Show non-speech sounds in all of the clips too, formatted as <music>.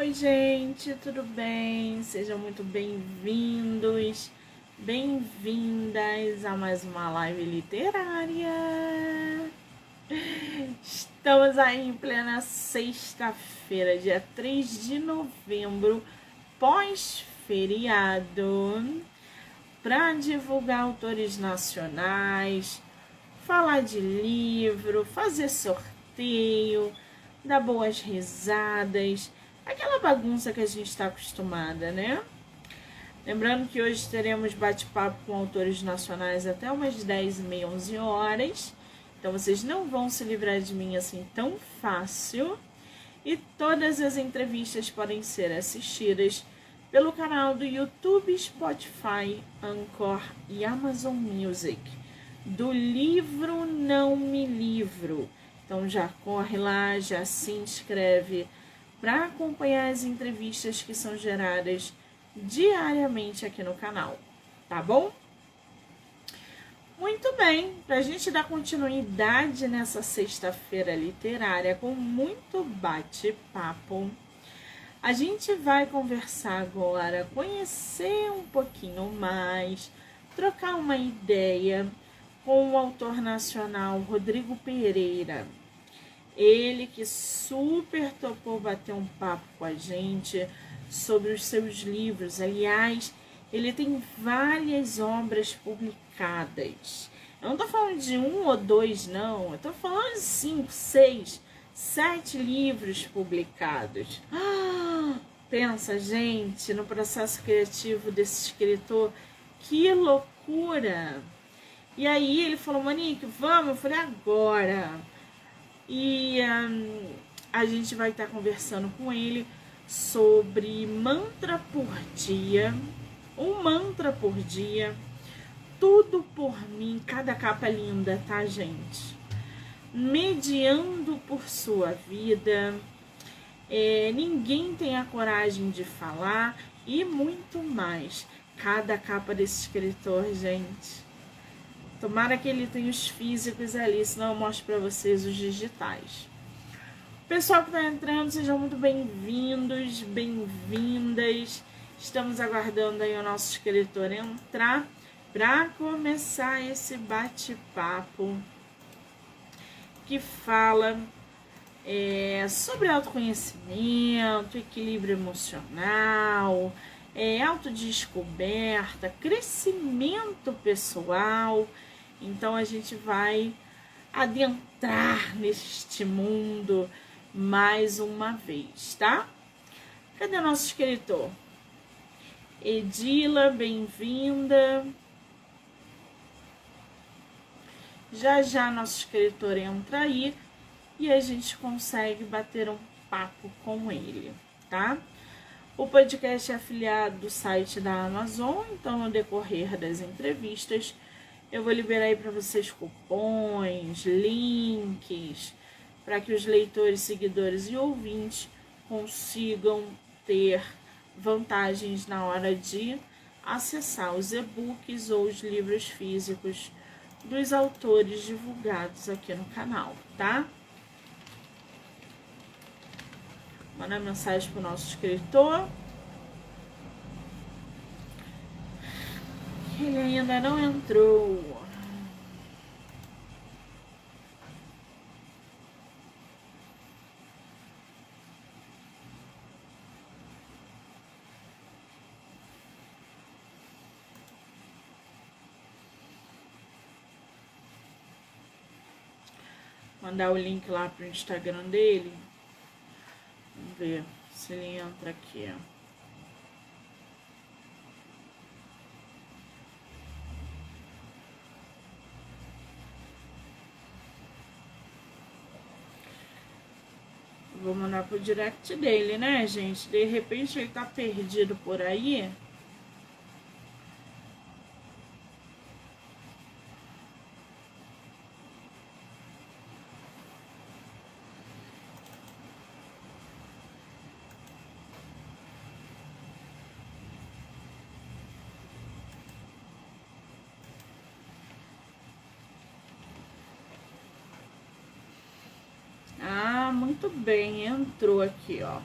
Oi, gente, tudo bem? Sejam muito bem-vindos, bem-vindas a mais uma live literária. Estamos aí em plena sexta-feira, dia 3 de novembro, pós-feriado, para divulgar autores nacionais, falar de livro, fazer sorteio, dar boas risadas aquela bagunça que a gente está acostumada, né? Lembrando que hoje teremos bate-papo com autores nacionais até umas 10 e meia, 11 horas. Então vocês não vão se livrar de mim assim tão fácil. E todas as entrevistas podem ser assistidas pelo canal do YouTube, Spotify, Anchor e Amazon Music. Do livro Não Me Livro. Então já corre lá, já se inscreve para acompanhar as entrevistas que são geradas diariamente aqui no canal, tá bom? Muito bem, para a gente dar continuidade nessa sexta-feira literária com muito bate-papo, a gente vai conversar agora, conhecer um pouquinho mais, trocar uma ideia com o autor nacional Rodrigo Pereira. Ele que super topou bater um papo com a gente sobre os seus livros. Aliás, ele tem várias obras publicadas. Eu não tô falando de um ou dois, não. Eu tô falando de cinco, seis, sete livros publicados. Ah, pensa, gente, no processo criativo desse escritor. Que loucura! E aí ele falou, Monique, vamos? Eu falei, agora. E um, a gente vai estar tá conversando com ele sobre mantra por dia, um mantra por dia, tudo por mim, cada capa linda, tá, gente? Mediando por sua vida, é, ninguém tem a coragem de falar e muito mais. Cada capa desse escritor, gente Tomara que ele tenha os físicos ali, senão eu mostro para vocês os digitais. Pessoal que está entrando, sejam muito bem-vindos, bem-vindas. Estamos aguardando aí o nosso escritor entrar para começar esse bate-papo que fala é, sobre autoconhecimento, equilíbrio emocional, é, autodescoberta, crescimento pessoal então a gente vai adentrar neste mundo mais uma vez, tá? Cadê nosso escritor? Edila, bem-vinda. Já já nosso escritor entra aí e a gente consegue bater um papo com ele, tá? O podcast é afiliado do site da Amazon, então no decorrer das entrevistas eu vou liberar aí para vocês cupons, links, para que os leitores, seguidores e ouvintes consigam ter vantagens na hora de acessar os e-books ou os livros físicos dos autores divulgados aqui no canal, tá? Mandar mensagem para o nosso escritor. Ele ainda não entrou. Mandar o link lá pro Instagram dele. Vamos ver se ele entra aqui, ó. Vou mandar pro direct dele, né, gente? De repente ele tá perdido por aí. bem entrou aqui, ó.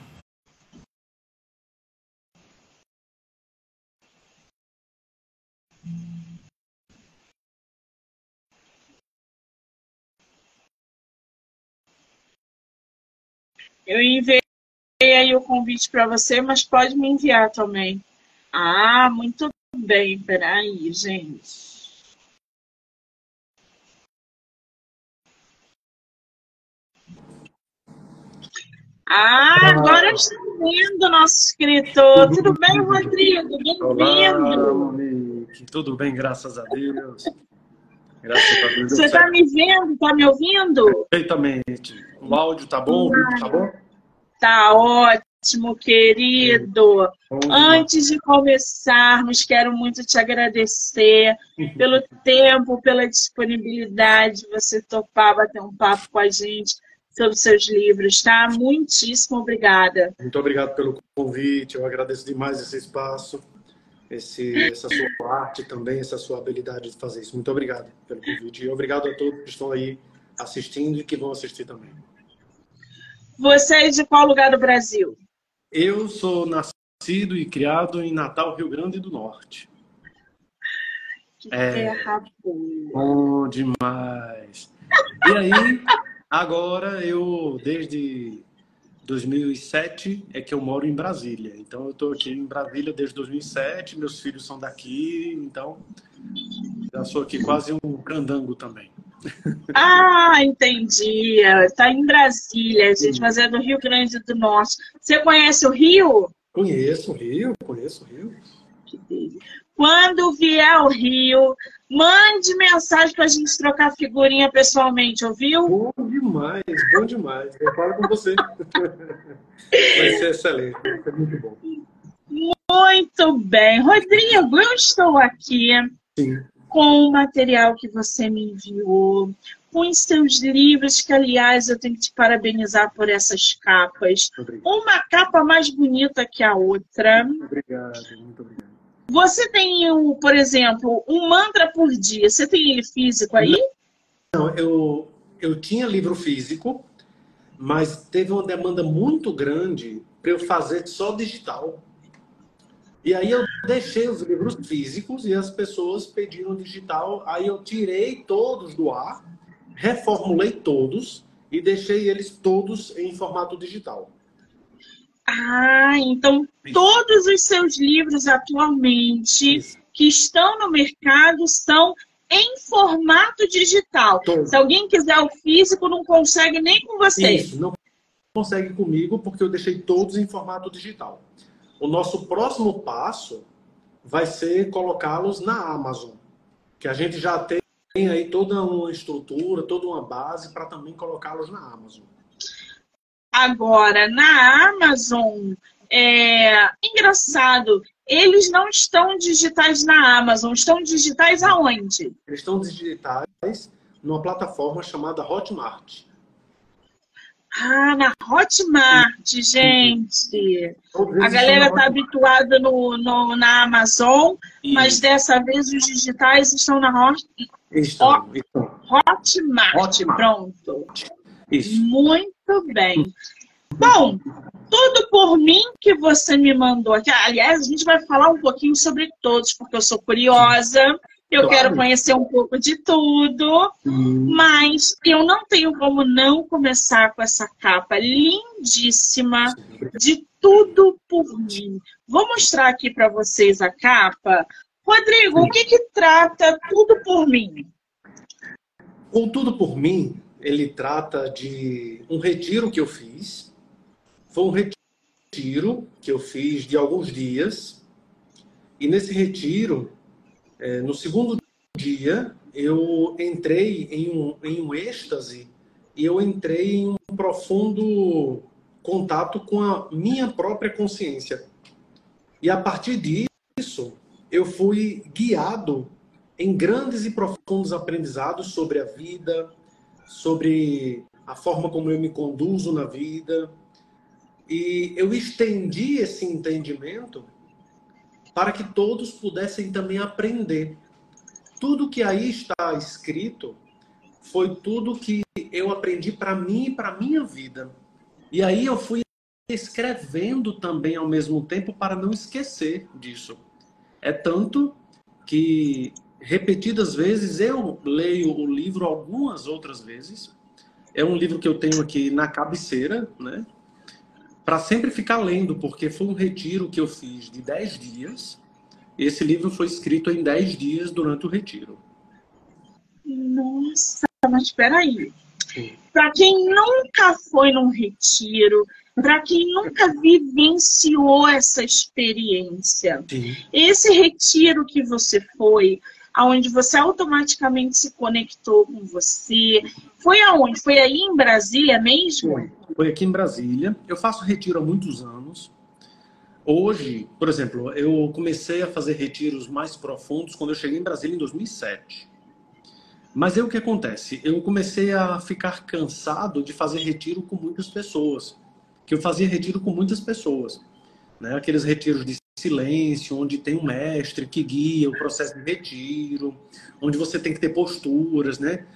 Eu enviei aí o convite para você, mas pode me enviar também. Ah, muito bem. Peraí, gente. Ah, agora estou vendo o nosso escritor. Tudo, Tudo bem, Rodrigo? Bem-vindo. Tudo bem, graças a Deus. Graças a Deus. Você está me vendo? Está me ouvindo? Perfeitamente. O áudio tá bom? Vídeo tá bom? Tá ótimo, querido. Bom, Antes de começarmos, quero muito te agradecer pelo <laughs> tempo, pela disponibilidade, você topar bater um papo com a gente sobre seus livros, tá? Muitíssimo obrigada. Muito obrigado pelo convite, eu agradeço demais esse espaço, esse, essa sua arte também, essa sua habilidade de fazer isso. Muito obrigado pelo convite e obrigado a todos que estão aí assistindo e que vão assistir também. Você é de qual lugar do Brasil? Eu sou nascido e criado em Natal, Rio Grande do Norte. Que é, terra boa. Bom demais. E aí, Agora eu, desde 2007, é que eu moro em Brasília. Então eu estou aqui em Brasília desde 2007, meus filhos são daqui, então já sou aqui quase um candango também. <laughs> Ah, entendi. Está em Brasília, gente, mas é do Rio Grande do Norte. Você conhece o Rio? Conheço o Rio, conheço o Rio. Quando vier ao Rio, mande mensagem para a gente trocar figurinha pessoalmente, ouviu? Bom demais, bom demais. Eu falo com você. <laughs> Vai ser excelente, vai ser muito bom. Muito bem. Rodrigo, eu estou aqui Sim. com o material que você me enviou, com os seus livros, que, aliás, eu tenho que te parabenizar por essas capas. Uma capa mais bonita que a outra. Muito obrigado, muito obrigado. Você tem, por exemplo, um mantra por dia. Você tem ele físico aí? Não, eu, eu tinha livro físico, mas teve uma demanda muito grande para eu fazer só digital. E aí eu deixei os livros físicos e as pessoas pediram digital. Aí eu tirei todos do ar, reformulei todos e deixei eles todos em formato digital. Ah, então todos os seus livros atualmente Isso. que estão no mercado são em formato digital. Todo. Se alguém quiser o físico, não consegue nem com você. Isso, não consegue comigo porque eu deixei todos em formato digital. O nosso próximo passo vai ser colocá-los na Amazon, que a gente já tem aí toda uma estrutura, toda uma base para também colocá-los na Amazon. Agora, na Amazon, é engraçado, eles não estão digitais na Amazon, estão digitais aonde? Eles estão digitais numa plataforma chamada Hotmart. Ah, na Hotmart, gente. A galera está habituada no, no, na Amazon, Isso. mas dessa vez os digitais estão na Hot... estão, estão. Hotmart. Hotmart. Pronto. Isso. Muito bem. Bom, tudo por mim que você me mandou aqui. Aliás, a gente vai falar um pouquinho sobre todos, porque eu sou curiosa. Eu claro. quero conhecer um pouco de tudo, hum. mas eu não tenho como não começar com essa capa lindíssima de tudo por mim. Vou mostrar aqui para vocês a capa. Rodrigo, o que, que trata tudo por mim? Com tudo por mim, ele trata de um retiro que eu fiz. Foi um retiro que eu fiz de alguns dias. E nesse retiro, é, no segundo dia, eu entrei em um, em um êxtase e eu entrei em um profundo contato com a minha própria consciência. E a partir disso, eu fui guiado em grandes e profundos aprendizados sobre a vida, sobre a forma como eu me conduzo na vida. E eu estendi esse entendimento para que todos pudessem também aprender. Tudo que aí está escrito foi tudo que eu aprendi para mim e para minha vida. E aí eu fui escrevendo também ao mesmo tempo para não esquecer disso. É tanto que repetidas vezes. Eu leio o livro algumas outras vezes. É um livro que eu tenho aqui na cabeceira, né? para sempre ficar lendo, porque foi um retiro que eu fiz de 10 dias. Esse livro foi escrito em 10 dias durante o retiro. Nossa, mas espera aí. Para quem nunca foi num retiro, para quem nunca vivenciou essa experiência, Sim. esse retiro que você foi, aonde você automaticamente se conectou com você. Foi aonde? Foi aí em Brasília mesmo? Foi, foi aqui em Brasília. Eu faço retiro há muitos anos. Hoje, por exemplo, eu comecei a fazer retiros mais profundos quando eu cheguei em Brasília em 2007. Mas aí o que acontece? Eu comecei a ficar cansado de fazer retiro com muitas pessoas. Que eu fazia retiro com muitas pessoas. Né? Aqueles retiros de silêncio, onde tem um mestre que guia o processo de retiro, onde você tem que ter posturas, né?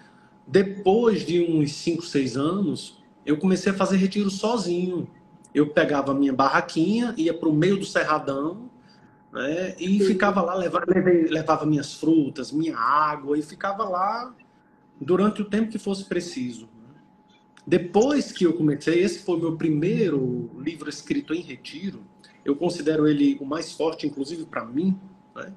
Depois de uns 5, 6 anos, eu comecei a fazer retiro sozinho. Eu pegava a minha barraquinha, ia para o meio do cerradão, né? E ficava lá, levava, levava minhas frutas, minha água, e ficava lá durante o tempo que fosse preciso. Depois que eu comecei, esse foi o meu primeiro livro escrito em retiro, eu considero ele o mais forte, inclusive para mim. Né?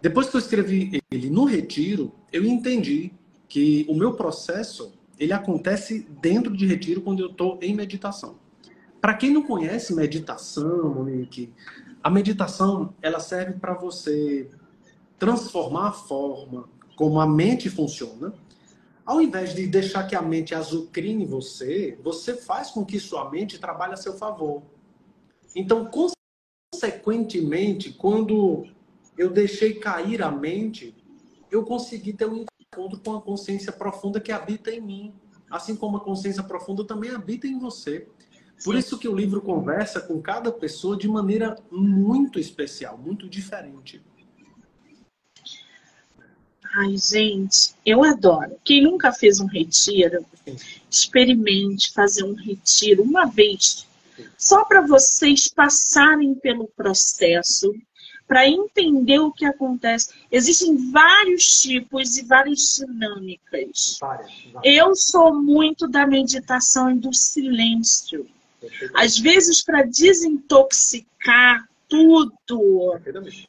Depois que eu escrevi ele no retiro, eu entendi que o meu processo ele acontece dentro de retiro quando eu estou em meditação. Para quem não conhece meditação, Monique, a meditação ela serve para você transformar a forma como a mente funciona. Ao invés de deixar que a mente azucrine você, você faz com que sua mente trabalhe a seu favor. Então, consequentemente, quando eu deixei cair a mente, eu consegui ter um encontro com a consciência profunda que habita em mim. Assim como a consciência profunda também habita em você. Por isso que o livro conversa com cada pessoa de maneira muito especial, muito diferente. Ai, gente, eu adoro. Quem nunca fez um retiro, experimente fazer um retiro uma vez só para vocês passarem pelo processo, para entender o que acontece. Existem vários tipos e várias dinâmicas. Eu sou muito da meditação e do silêncio. Às vezes, para desintoxicar tudo,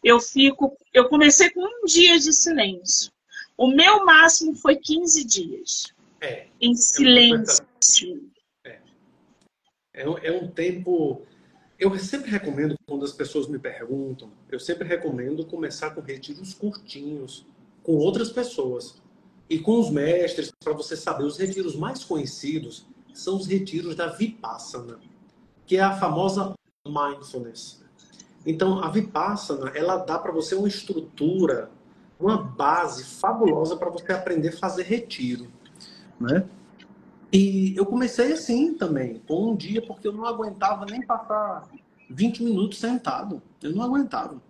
eu fico. Eu comecei com um dia de silêncio. O meu máximo foi 15 dias. É, em silêncio. É, é um tempo. Eu sempre recomendo, quando as pessoas me perguntam, eu sempre recomendo começar com retiros curtinhos, com outras pessoas. E com os mestres, para você saber, os retiros mais conhecidos são os retiros da Vipassana, que é a famosa mindfulness. Então, a Vipassana, ela dá para você uma estrutura, uma base fabulosa para você aprender a fazer retiro, né? E eu comecei assim também, com um dia, porque eu não aguentava nem passar 20 minutos sentado. Eu não aguentava.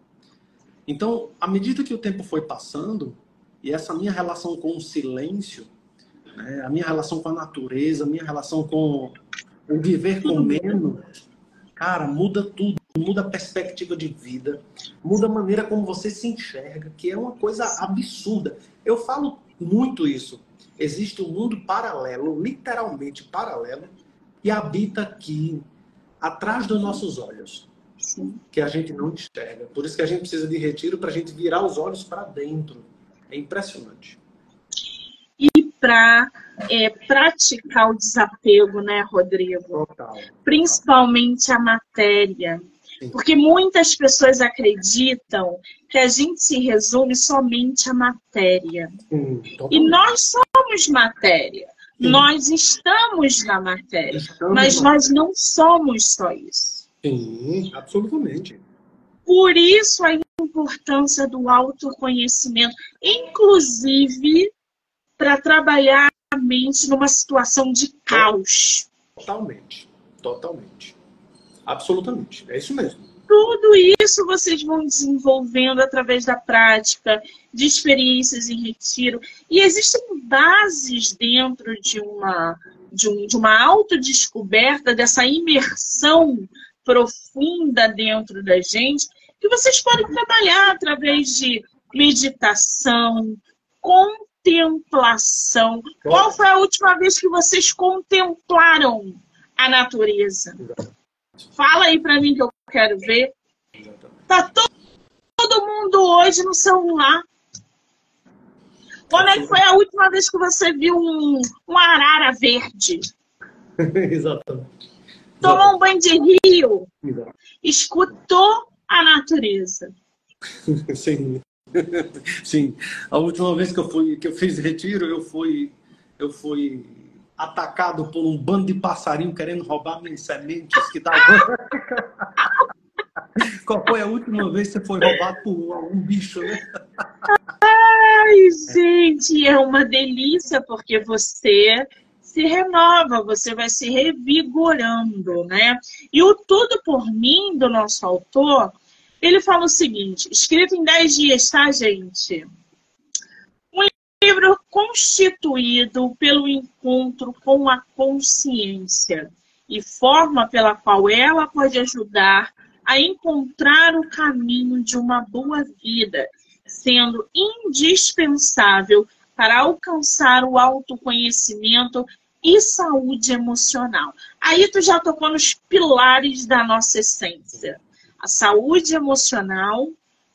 Então, à medida que o tempo foi passando, e essa minha relação com o silêncio, né, a minha relação com a natureza, a minha relação com o viver com menos, cara, muda tudo. Muda a perspectiva de vida, muda a maneira como você se enxerga, que é uma coisa absurda. Eu falo muito isso existe um mundo paralelo, literalmente paralelo, que habita aqui, atrás dos nossos olhos, Sim. que a gente não enxerga. Por isso que a gente precisa de retiro para a gente virar os olhos para dentro. É impressionante. E para é, praticar o desapego, né, Rodrigo? Total. Principalmente a matéria porque muitas pessoas acreditam que a gente se resume somente à matéria. e nós somos matéria. Sim. Nós estamos na matéria. Estamos mas na nós não somos só isso. Sim, absolutamente. Por isso a importância do autoconhecimento, inclusive para trabalhar a mente numa situação de caos. Totalmente, totalmente. Absolutamente. É isso mesmo. Tudo isso vocês vão desenvolvendo através da prática, de experiências em retiro. E existem bases dentro de uma, de, um, de uma autodescoberta, dessa imersão profunda dentro da gente, que vocês podem trabalhar através de meditação, contemplação. Qual foi a última vez que vocês contemplaram a natureza? Fala aí para mim que eu quero ver. Tá todo, todo mundo hoje no celular. Quando é que foi a última vez que você viu um, um arara verde? <laughs> Exatamente. Tomou um banho de rio. Escutou a natureza. <laughs> Sim. <laughs> Sim. A última vez que eu fui, que eu fiz retiro, eu fui, eu fui atacado por um bando de passarinho querendo roubar minhas sementes que dava. <laughs> Qual foi a última vez que você foi roubado por um bicho, né? Ai, gente, é uma delícia porque você se renova, você vai se revigorando, né? E o Tudo por Mim, do nosso autor, ele fala o seguinte, escrito em 10 dias, tá, gente? Livro constituído pelo encontro com a consciência e forma pela qual ela pode ajudar a encontrar o caminho de uma boa vida, sendo indispensável para alcançar o autoconhecimento e saúde emocional. Aí tu já tocou nos pilares da nossa essência. A saúde emocional,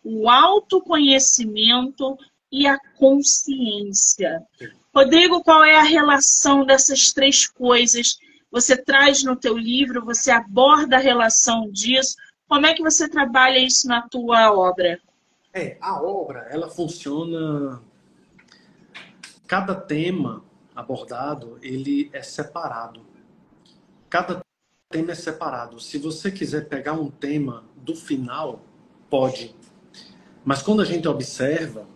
o autoconhecimento e a consciência. Rodrigo, qual é a relação dessas três coisas? Você traz no teu livro, você aborda a relação disso. Como é que você trabalha isso na tua obra? É, a obra, ela funciona. Cada tema abordado, ele é separado. Cada tema é separado. Se você quiser pegar um tema do final, pode. Mas quando a gente observa,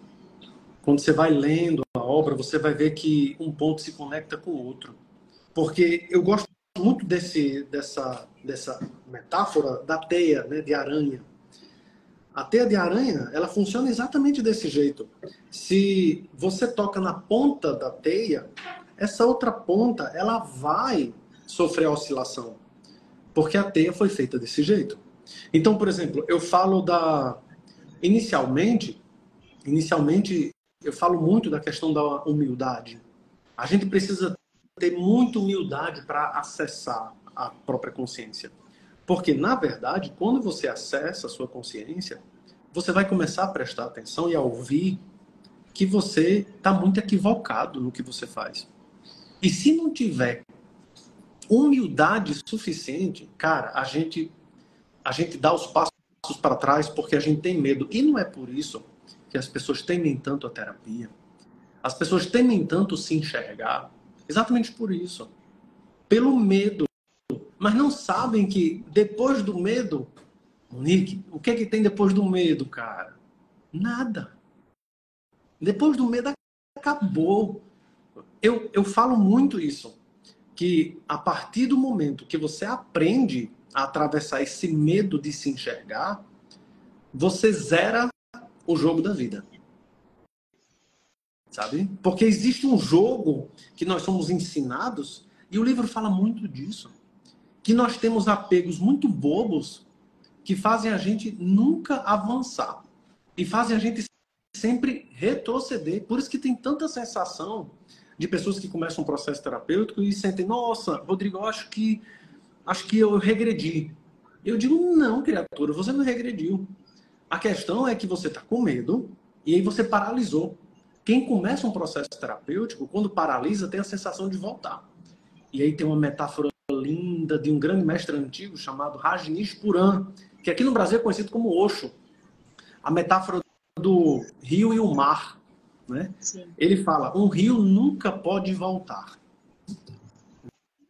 quando você vai lendo a obra, você vai ver que um ponto se conecta com o outro. Porque eu gosto muito desse, dessa, dessa metáfora da teia né, de aranha. A teia de aranha, ela funciona exatamente desse jeito. Se você toca na ponta da teia, essa outra ponta, ela vai sofrer oscilação. Porque a teia foi feita desse jeito. Então, por exemplo, eu falo da... Inicialmente, inicialmente, eu falo muito da questão da humildade. A gente precisa ter muita humildade para acessar a própria consciência. Porque, na verdade, quando você acessa a sua consciência, você vai começar a prestar atenção e a ouvir que você está muito equivocado no que você faz. E se não tiver humildade suficiente, cara, a gente a gente dá os passos para trás porque a gente tem medo. E não é por isso que as pessoas temem tanto a terapia. As pessoas temem tanto se enxergar, Exatamente por isso. Pelo medo. Mas não sabem que depois do medo, Monique, o que é que tem depois do medo, cara? Nada. Depois do medo acabou. Eu, eu falo muito isso. Que a partir do momento que você aprende a atravessar esse medo de se enxergar, você zera o jogo da vida sabe? Porque existe um jogo que nós somos ensinados, e o livro fala muito disso, que nós temos apegos muito bobos que fazem a gente nunca avançar e fazem a gente sempre retroceder. Por isso que tem tanta sensação de pessoas que começam um processo terapêutico e sentem, nossa, Rodrigo, eu acho que acho que eu regredi. Eu digo, não, criatura, você não regrediu. A questão é que você está com medo e aí você paralisou. Quem começa um processo terapêutico, quando paralisa, tem a sensação de voltar. E aí tem uma metáfora linda de um grande mestre antigo chamado Rajneesh Puran, que aqui no Brasil é conhecido como Osho. A metáfora do rio e o mar. Né? Ele fala, um rio nunca pode voltar.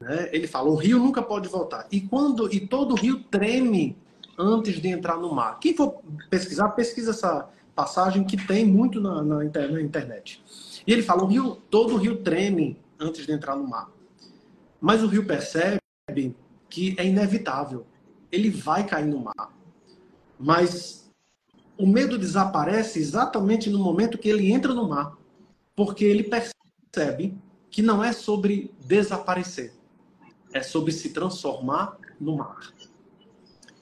Né? Ele fala, um rio nunca pode voltar. E quando e todo rio treme antes de entrar no mar. Quem for pesquisar, pesquisa essa passagem que tem muito na, na, na internet. E ele fala: o rio, todo o rio treme antes de entrar no mar. Mas o rio percebe que é inevitável. Ele vai cair no mar. Mas o medo desaparece exatamente no momento que ele entra no mar. Porque ele percebe que não é sobre desaparecer, é sobre se transformar no mar.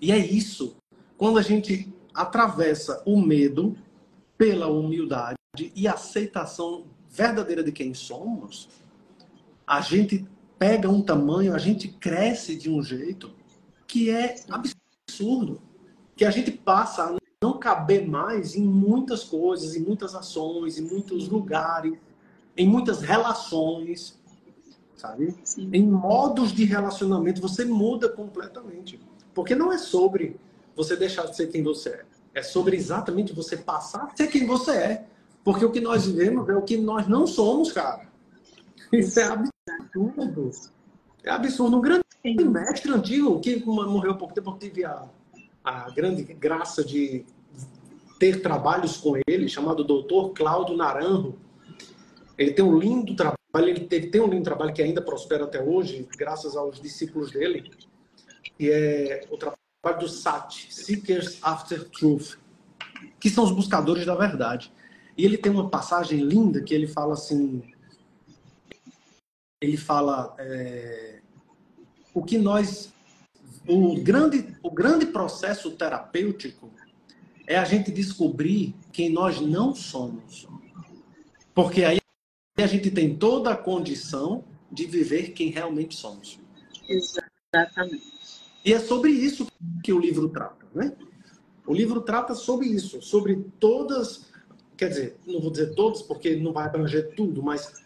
E é isso. Quando a gente atravessa o medo pela humildade e aceitação verdadeira de quem somos, a gente pega um tamanho, a gente cresce de um jeito que é absurdo, que a gente passa a não caber mais em muitas coisas, em muitas ações, em muitos lugares, em muitas relações, sabe? Sim. Em modos de relacionamento você muda completamente, porque não é sobre você deixar de ser quem você é, é sobre exatamente você passar a ser quem você é, porque o que nós vivemos é o que nós não somos, cara. Isso é absurdo. É absurdo. Um grande mestre antigo que morreu há pouco tempo, eu tive a, a grande graça de ter trabalhos com ele, chamado Dr. Cláudio Naranjo. Ele tem um lindo trabalho, ele teve, tem um lindo trabalho que ainda prospera até hoje, graças aos discípulos dele, que é o trabalho do SAT, Seekers After Truth, que são os buscadores da verdade. E ele tem uma passagem linda que ele fala assim, ele fala é, o que nós o grande o grande processo terapêutico é a gente descobrir quem nós não somos. Porque aí a gente tem toda a condição de viver quem realmente somos. Exatamente e é sobre isso que o livro trata né o livro trata sobre isso sobre todas quer dizer não vou dizer todas porque não vai abranger tudo mas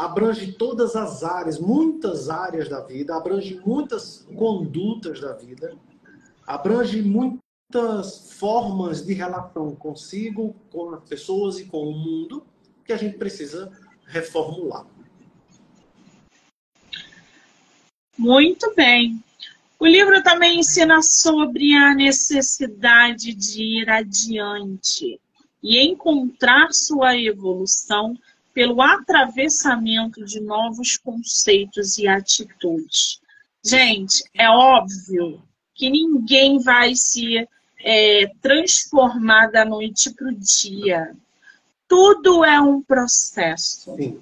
abrange todas as áreas, muitas áreas da vida, abrange muitas condutas da vida, abrange muitas formas de relação consigo, com as pessoas e com o mundo que a gente precisa reformular. Muito bem. O livro também ensina sobre a necessidade de ir adiante e encontrar sua evolução pelo atravessamento de novos conceitos e atitudes. Gente, é óbvio que ninguém vai se é, transformar da noite para o dia. Tudo é um processo. Sim.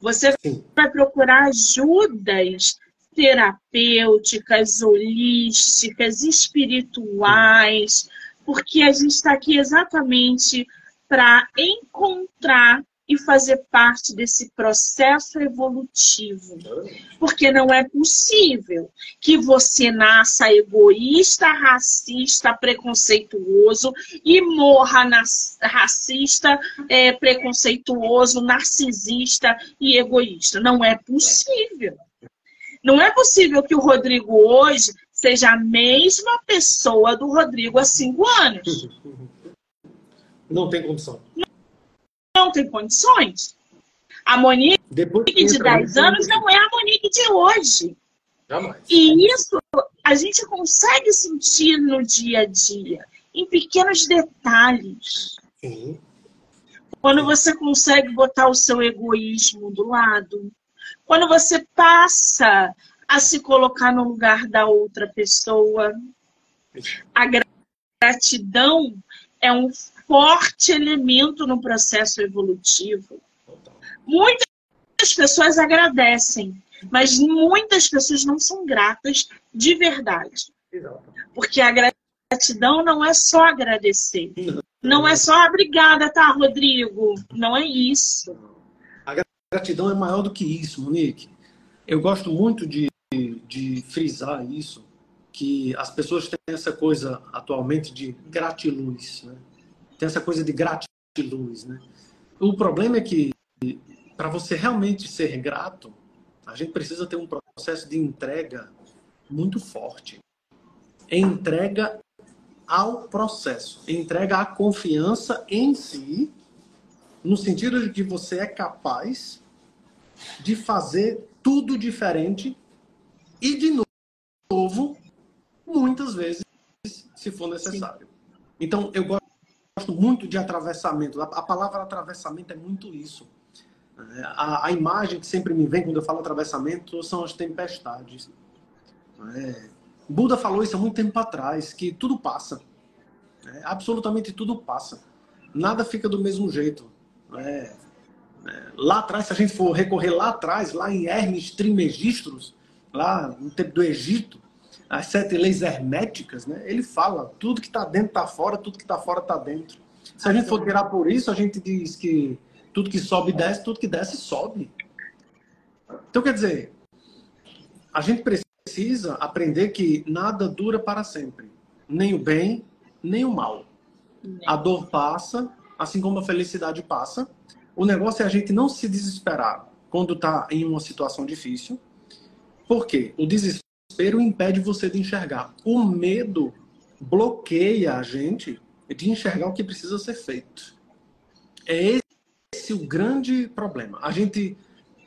Você Sim. vai procurar ajudas terapêuticas, holísticas, espirituais, porque a gente está aqui exatamente para encontrar e fazer parte desse processo evolutivo. Porque não é possível que você nasça egoísta, racista, preconceituoso e morra racista, é, preconceituoso, narcisista e egoísta. Não é possível. Não é possível que o Rodrigo hoje seja a mesma pessoa do Rodrigo há cinco anos. <laughs> Não tem condição não tem condições. A Monique Depois de 10 anos não é a Monique de hoje. Jamais. E isso a gente consegue sentir no dia a dia, em pequenos detalhes. Sim. Quando você consegue botar o seu egoísmo do lado, quando você passa a se colocar no lugar da outra pessoa, a gratidão é um forte elemento no processo evolutivo. Muitas pessoas agradecem, mas muitas pessoas não são gratas de verdade. Porque a gratidão não é só agradecer. Não é só obrigada, tá, Rodrigo? Não é isso. A gratidão é maior do que isso, Monique. Eu gosto muito de, de frisar isso, que as pessoas têm essa coisa atualmente de gratiluz, né? tem essa coisa de gratiluz, né? O problema é que para você realmente ser grato, a gente precisa ter um processo de entrega muito forte. Entrega ao processo, entrega à confiança em si, no sentido de que você é capaz de fazer tudo diferente e de novo, muitas vezes, se for necessário. Então, eu gosto muito de atravessamento. A, palavra atravessamento é muito isso. A, a, imagem que sempre me vem quando eu falo atravessamento são as tempestades. É, Buda falou isso há muito tempo atrás, que tudo passa. É, absolutamente tudo passa. Nada fica do mesmo jeito. É, lá atrás, se a gente for recorrer lá atrás, lá em Hermes Trismegistus, lá no tempo do Egito, as sete leis herméticas, né? Ele fala, tudo que está dentro está fora, tudo que está fora está dentro. Se a gente for tirar por isso, a gente diz que tudo que sobe desce, tudo que desce sobe. Então, quer dizer, a gente precisa aprender que nada dura para sempre. Nem o bem, nem o mal. A dor passa, assim como a felicidade passa. O negócio é a gente não se desesperar quando está em uma situação difícil. Por quê? O desespero impede você de enxergar. O medo bloqueia a gente de enxergar o que precisa ser feito. É esse o grande problema. A gente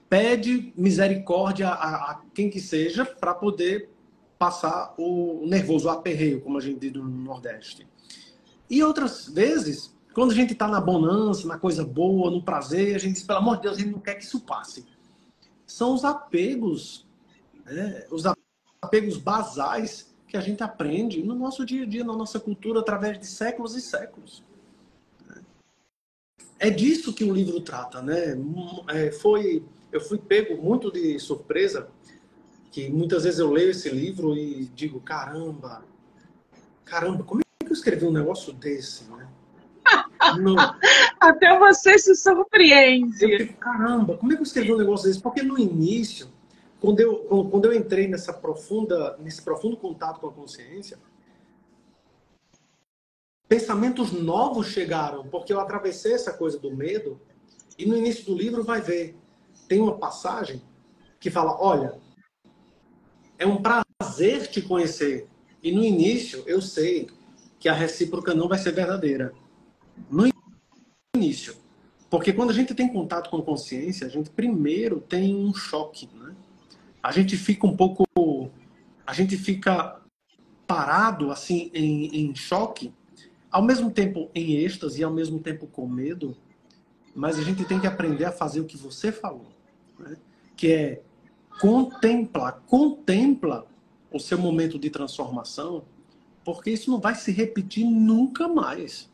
pede misericórdia a, a quem que seja para poder passar o nervoso, o aperreio, como a gente diz no Nordeste. E outras vezes, quando a gente está na bonança, na coisa boa, no prazer, a gente diz, pelo amor de Deus, a gente não quer que isso passe. São os apegos, né? os apegos basais que a gente aprende no nosso dia a dia, na nossa cultura, através de séculos e séculos. É disso que o livro trata, né? É, foi, eu fui pego muito de surpresa, que muitas vezes eu leio esse livro e digo, caramba, caramba, como é que eu escrevi um negócio desse, né? <laughs> Até você se surpreende. Fico, caramba, como é que eu escrevi um negócio desse? Porque no início, quando eu, quando eu entrei nessa profunda, nesse profundo contato com a consciência, pensamentos novos chegaram, porque eu atravessei essa coisa do medo, e no início do livro vai ver, tem uma passagem que fala, olha, é um prazer te conhecer. E no início eu sei que a recíproca não vai ser verdadeira. No início. Porque quando a gente tem contato com consciência, a gente primeiro tem um choque, né? A gente fica um pouco. A gente fica parado, assim, em, em choque, ao mesmo tempo em êxtase e ao mesmo tempo com medo, mas a gente tem que aprender a fazer o que você falou, né? que é contempla, contempla o seu momento de transformação, porque isso não vai se repetir nunca mais.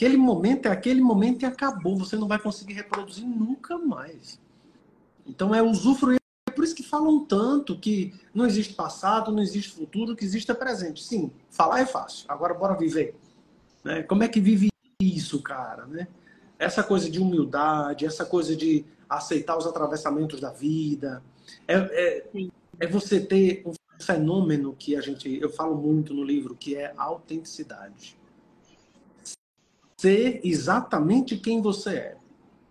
Aquele momento é aquele momento e acabou. Você não vai conseguir reproduzir nunca mais. Então é usufruir. É por isso que falam tanto que não existe passado, não existe futuro, que existe é presente. Sim, falar é fácil. Agora bora viver. Né? Como é que vive isso, cara? Né? Essa coisa de humildade, essa coisa de aceitar os atravessamentos da vida. É, é, é você ter um fenômeno que a gente, eu falo muito no livro, que é a autenticidade. Ser exatamente quem você é.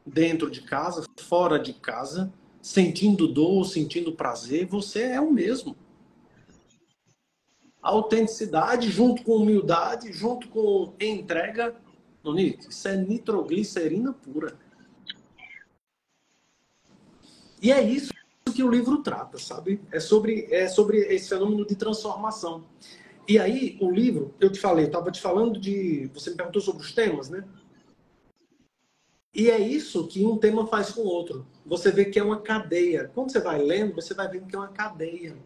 Dentro de casa, fora de casa, sentindo dor, sentindo prazer, você é o mesmo. Autenticidade junto com humildade, junto com entrega. Nonique, isso é nitroglicerina pura. E é isso que o livro trata, sabe? É sobre, é sobre esse fenômeno de transformação. E aí, o livro, eu te falei, estava te falando de. Você me perguntou sobre os temas, né? E é isso que um tema faz com o outro. Você vê que é uma cadeia. Quando você vai lendo, você vai vendo que é uma cadeia.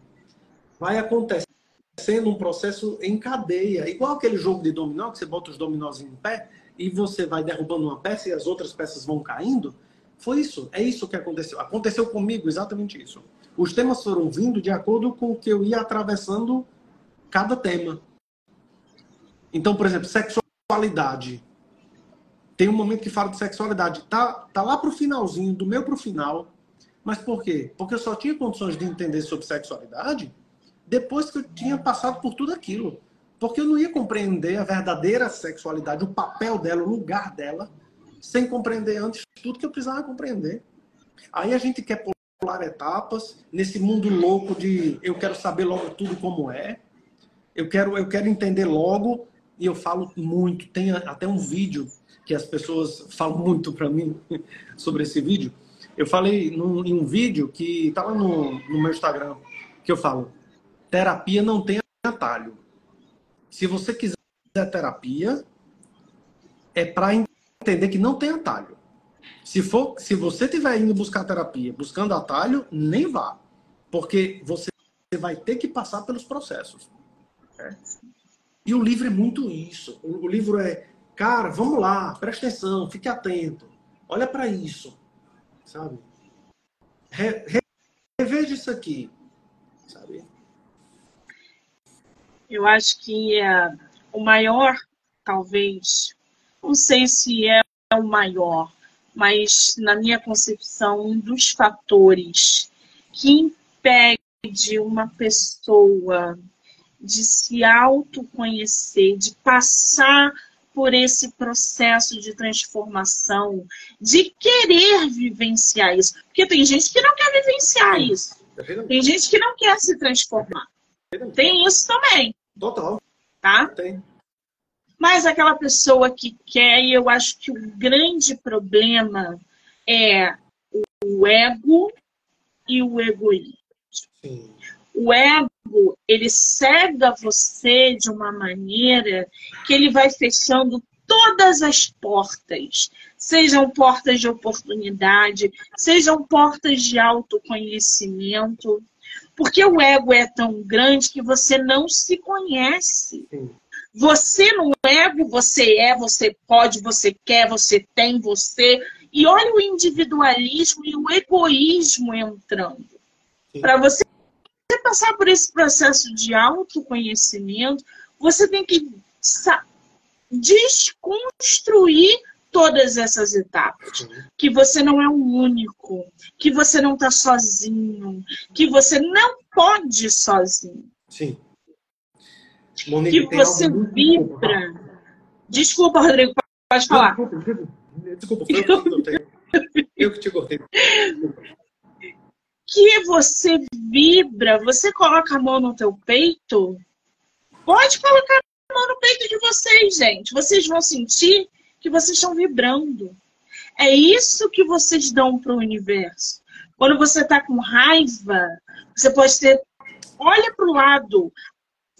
Vai acontecendo um processo em cadeia. Igual aquele jogo de dominó, que você bota os dominós em pé e você vai derrubando uma peça e as outras peças vão caindo. Foi isso, é isso que aconteceu. Aconteceu comigo exatamente isso. Os temas foram vindo de acordo com o que eu ia atravessando cada tema. Então, por exemplo, sexualidade. Tem um momento que fala de sexualidade. Tá, tá lá pro finalzinho, do meu pro final. Mas por quê? Porque eu só tinha condições de entender sobre sexualidade depois que eu tinha passado por tudo aquilo. Porque eu não ia compreender a verdadeira sexualidade, o papel dela, o lugar dela, sem compreender antes tudo que eu precisava compreender. Aí a gente quer pular etapas nesse mundo louco de eu quero saber logo tudo como é. Eu quero, eu quero entender logo e eu falo muito. Tem até um vídeo que as pessoas falam muito para mim <laughs> sobre esse vídeo. Eu falei num, em um vídeo que tá lá no, no meu Instagram que eu falo: terapia não tem atalho. Se você quiser terapia, é para entender que não tem atalho. Se for, se você estiver indo buscar terapia, buscando atalho, nem vá, porque você vai ter que passar pelos processos. E o livro é muito isso. O, livro é, cara, vamos lá, presta atenção, fique atento, olha para isso, sabe? Re, re, reveja isso aqui, sabe? Eu acho que é, o maior, talvez, não sei se é o maior, mas na minha concepção, um dos fatores que impede de uma pessoa de se autoconhecer, de passar por esse processo de transformação, de querer vivenciar isso. Porque tem gente que não quer vivenciar isso. Tem gente que não quer se transformar. Tem isso também. Total. Tá? Tem. Mas aquela pessoa que quer, e eu acho que o grande problema é o ego e o egoísmo. Sim. O ego, ele cega você de uma maneira que ele vai fechando todas as portas, sejam portas de oportunidade, sejam portas de autoconhecimento, porque o ego é tão grande que você não se conhece. Sim. Você no ego, você é, você pode, você quer, você tem, você. E olha o individualismo e o egoísmo entrando. Para você passar por esse processo de autoconhecimento, você tem que desconstruir todas essas etapas. Que você não é o único, que você não está sozinho, que você não pode sozinho. Sim. Monique, que você vibra. Desculpa, Rodrigo, pode falar. Desculpa, desculpa, desculpa eu que te cortei. Que você vibra, você coloca a mão no teu peito, pode colocar a mão no peito de vocês, gente. Vocês vão sentir que vocês estão vibrando. É isso que vocês dão para o universo. Quando você está com raiva, você pode ter. Olha para o lado.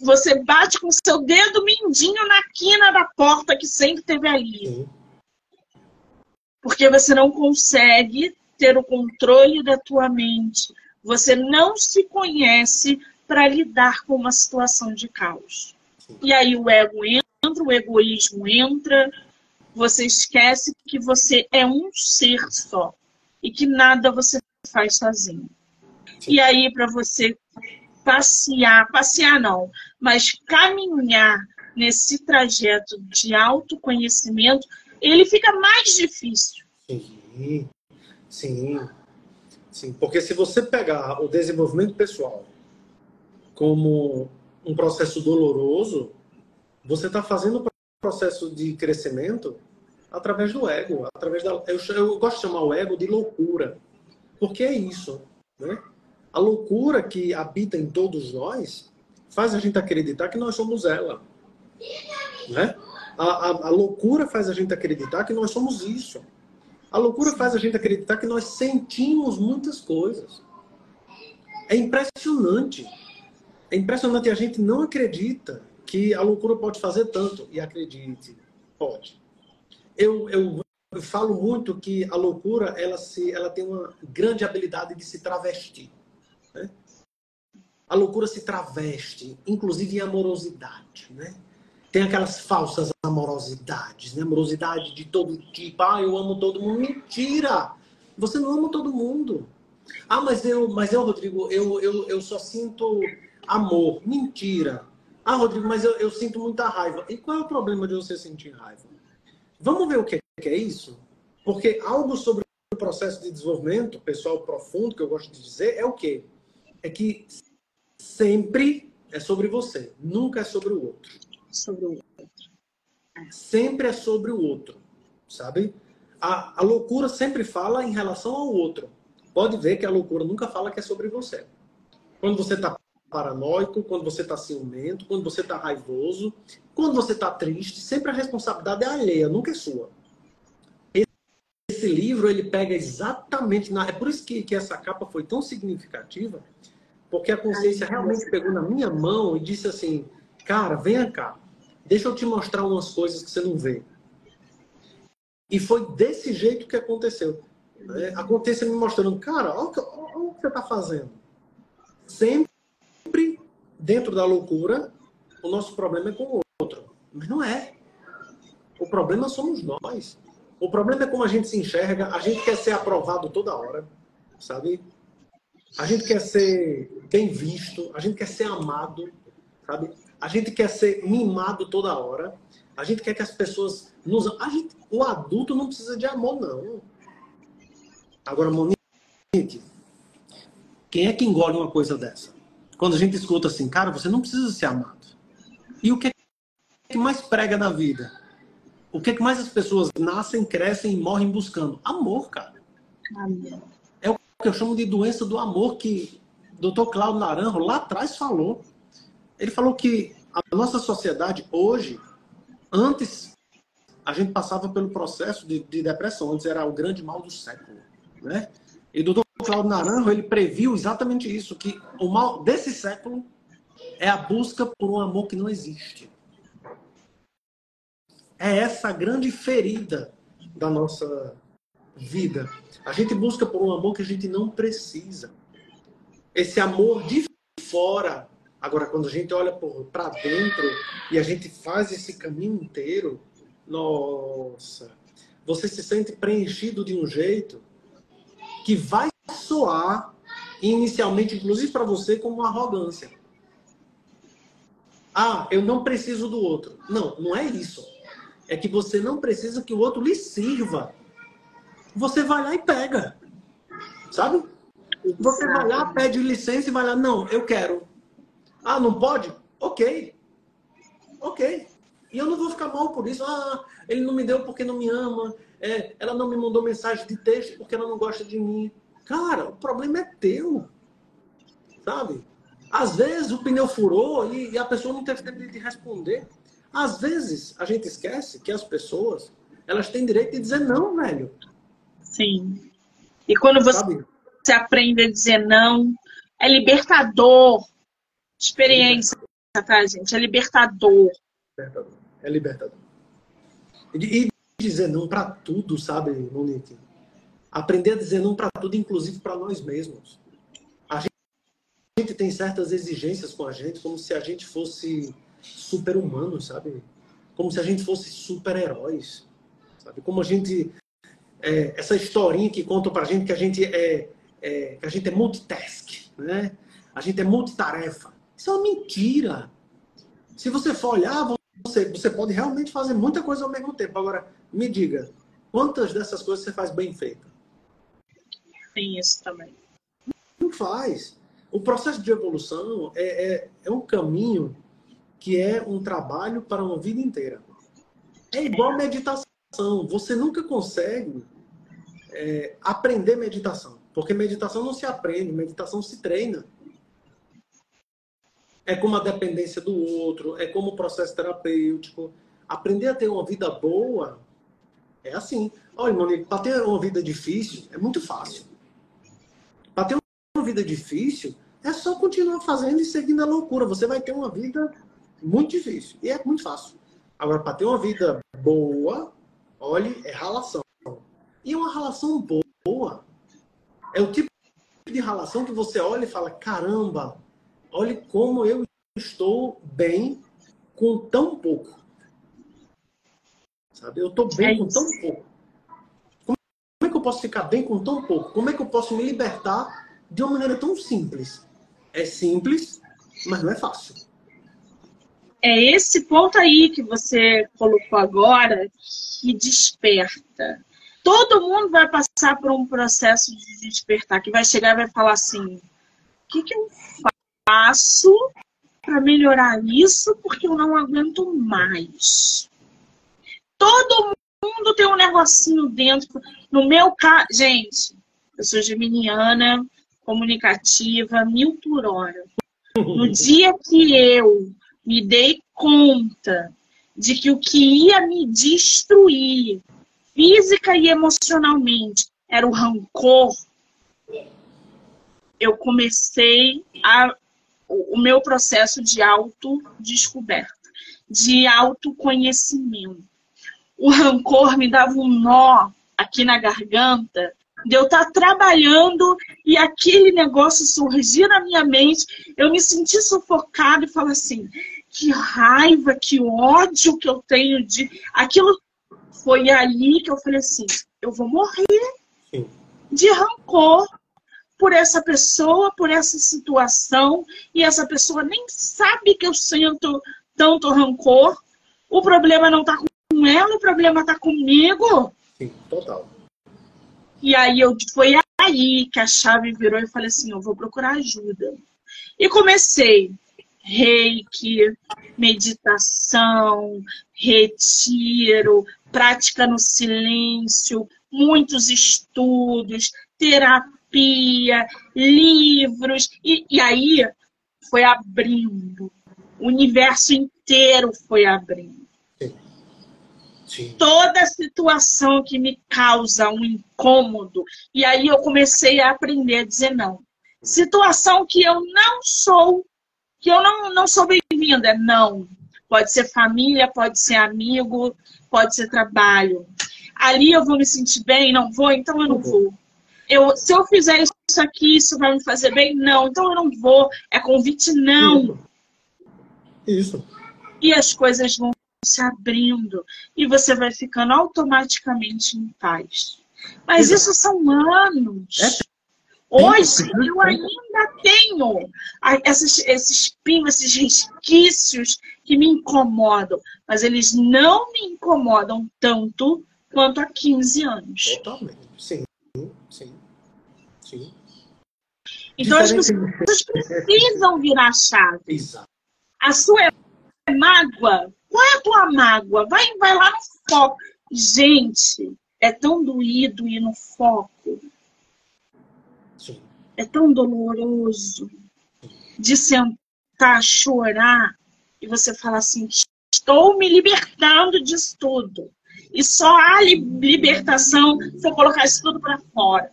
Você bate com seu dedo mindinho na quina da porta que sempre teve ali. Porque você não consegue ter o controle da tua mente. Você não se conhece para lidar com uma situação de caos. E aí o ego entra, o egoísmo entra, você esquece que você é um ser só e que nada você faz sozinho. E aí para você passear, passear não, mas caminhar nesse trajeto de autoconhecimento, ele fica mais difícil. Sim. Sim, sim. Porque se você pegar o desenvolvimento pessoal como um processo doloroso, você está fazendo o processo de crescimento através do ego, através da. Eu, eu gosto de chamar o ego de loucura, porque é isso, né? A loucura que habita em todos nós faz a gente acreditar que nós somos ela, né? A, a, a loucura faz a gente acreditar que nós somos isso. A loucura faz a gente acreditar que nós sentimos muitas coisas. É impressionante. É impressionante a gente não acredita que a loucura pode fazer tanto. E acredite, pode. Eu, eu, eu falo muito que a loucura ela, se, ela tem uma grande habilidade de se travestir. Né? A loucura se traveste, inclusive em amorosidade. Né? Tem aquelas falsas amorosidades, né? Amorosidade de todo tipo. Ah, eu amo todo mundo. Mentira! Você não ama todo mundo. Ah, mas eu, mas eu, Rodrigo, eu, eu, eu só sinto amor. Mentira. Ah, Rodrigo, mas eu, eu sinto muita raiva. E qual é o problema de você sentir raiva? Vamos ver o que é isso? Porque algo sobre o processo de desenvolvimento pessoal profundo, que eu gosto de dizer, é o quê? É que sempre é sobre você, nunca é sobre o outro sobre o outro. Sempre é sobre o outro, sabe? A, a loucura sempre fala em relação ao outro. Pode ver que a loucura nunca fala que é sobre você. Quando você está paranoico, quando você está ciumento, quando você está raivoso, quando você está triste, sempre a responsabilidade é alheia, nunca é sua. Esse livro ele pega exatamente na. É por isso que, que essa capa foi tão significativa, porque a consciência realmente pegou na minha mão e disse assim: cara, venha cá, Deixa eu te mostrar umas coisas que você não vê. E foi desse jeito que aconteceu. Né? Me mostrando, cara, olha o que, olha o que você está fazendo. Sempre dentro da loucura, o nosso problema é com o outro. Mas não é. O problema somos nós. O problema é como a gente se enxerga. A gente quer ser aprovado toda hora, sabe? A gente quer ser bem visto. A gente quer ser amado, sabe? A gente quer ser mimado toda hora. A gente quer que as pessoas nos. A gente, o adulto não precisa de amor, não. Agora, Monique, quem é que engole uma coisa dessa? quando a gente escuta assim, cara, você não precisa ser amado. E o que, é que mais prega na vida? O que, é que mais as pessoas nascem, crescem e morrem buscando? Amor, cara. Amor. É o que eu chamo de doença do amor que o Dr. Cláudio Naranjo lá atrás falou. Ele falou que a nossa sociedade hoje, antes a gente passava pelo processo de, de depressão, antes era o grande mal do século, né? E o Dr. Cláudio Naranjo, ele previu exatamente isso, que o mal desse século é a busca por um amor que não existe. É essa a grande ferida da nossa vida. A gente busca por um amor que a gente não precisa. Esse amor de fora. Agora, quando a gente olha para dentro e a gente faz esse caminho inteiro, nossa, você se sente preenchido de um jeito que vai soar inicialmente, inclusive para você, como uma arrogância. Ah, eu não preciso do outro. Não, não é isso. É que você não precisa que o outro lhe sirva. Você vai lá e pega. Sabe? Você vai lá, pede licença e vai lá, não, eu quero. Ah, não pode? Ok. Ok. E eu não vou ficar mal por isso. Ah, ele não me deu porque não me ama. É, ela não me mandou mensagem de texto porque ela não gosta de mim. Cara, o problema é teu. Sabe? Às vezes o pneu furou e, e a pessoa não teve tempo de responder. Às vezes a gente esquece que as pessoas elas têm direito de dizer não, velho. Sim. E quando você, você aprende a dizer não, é libertador. Experiência, tá, gente? É libertador. libertador. É libertador. E, e dizer não para tudo, sabe, Monique? Aprender a dizer não para tudo, inclusive para nós mesmos. A gente, a gente tem certas exigências com a gente, como se a gente fosse super-humano, sabe? Como se a gente fosse super-heróis, sabe? Como a gente... É, essa historinha que contam para a gente que a gente é, é, que a gente é multitask, né? A gente é multitarefa. Isso é uma mentira. Se você for olhar, você, você pode realmente fazer muita coisa ao mesmo tempo. Agora, me diga, quantas dessas coisas você faz bem feita? tem isso também. Não faz. O processo de evolução é, é, é um caminho que é um trabalho para uma vida inteira. É igual meditação. Você nunca consegue é, aprender meditação. Porque meditação não se aprende, meditação se treina. É como a dependência do outro, é como o processo terapêutico. Aprender a ter uma vida boa é assim. Olha, Monique, para ter uma vida difícil é muito fácil. Para ter uma vida difícil, é só continuar fazendo e seguindo a loucura. Você vai ter uma vida muito difícil. E é muito fácil. Agora, para ter uma vida boa, olhe, é relação. E uma relação boa é o tipo de relação que você olha e fala: caramba, olhe como eu estou bem com tão pouco. Sabe? Eu estou bem é com tão pouco posso ficar bem com tão pouco? Como é que eu posso me libertar de uma maneira tão simples? É simples, mas não é fácil. É esse ponto aí que você colocou agora que desperta. Todo mundo vai passar por um processo de despertar, que vai chegar e vai falar assim: o que, que eu faço para melhorar isso? Porque eu não aguento mais. Todo mundo tem um negocinho dentro. No meu caso, gente, eu sou geminiana, comunicativa, mil por hora. No <laughs> dia que eu me dei conta de que o que ia me destruir física e emocionalmente era o rancor, eu comecei a, o, o meu processo de autodescoberta, de autoconhecimento o rancor me dava um nó aqui na garganta, de eu estar tá trabalhando e aquele negócio surgir na minha mente, eu me senti sufocado e falo assim, que raiva, que ódio que eu tenho de. Aquilo foi ali que eu falei assim, eu vou morrer Sim. de rancor por essa pessoa, por essa situação, e essa pessoa nem sabe que eu sinto tanto rancor. O problema não está com ela, o problema tá comigo. Sim, total. E aí eu foi aí que a chave virou e falei assim, eu vou procurar ajuda. E comecei reiki, meditação, retiro, prática no silêncio, muitos estudos, terapia, livros, e, e aí foi abrindo. O universo inteiro foi abrindo. Sim. Toda situação que me causa um incômodo. E aí eu comecei a aprender a dizer não. Situação que eu não sou, que eu não, não sou bem-vinda. Não. Pode ser família, pode ser amigo, pode ser trabalho. Ali eu vou me sentir bem, não vou, então eu não vou. Eu, se eu fizer isso aqui, isso vai me fazer bem? Não, então eu não vou. É convite não. Isso. E as coisas vão se abrindo e você vai ficando automaticamente em paz. Mas isso são anos. É. Hoje eu ainda tenho esses, esses pingos, esses resquícios que me incomodam, mas eles não me incomodam tanto quanto há 15 anos. Totalmente, sim, sim. Então as pessoas precisam virar a chave. Exato. A sua mágoa qual é a tua mágoa? Vai, vai lá no foco. Gente, é tão doído ir no foco. Sim. É tão doloroso de sentar, chorar e você falar assim: estou me libertando disso tudo. E só há libertação se eu colocar isso tudo para fora.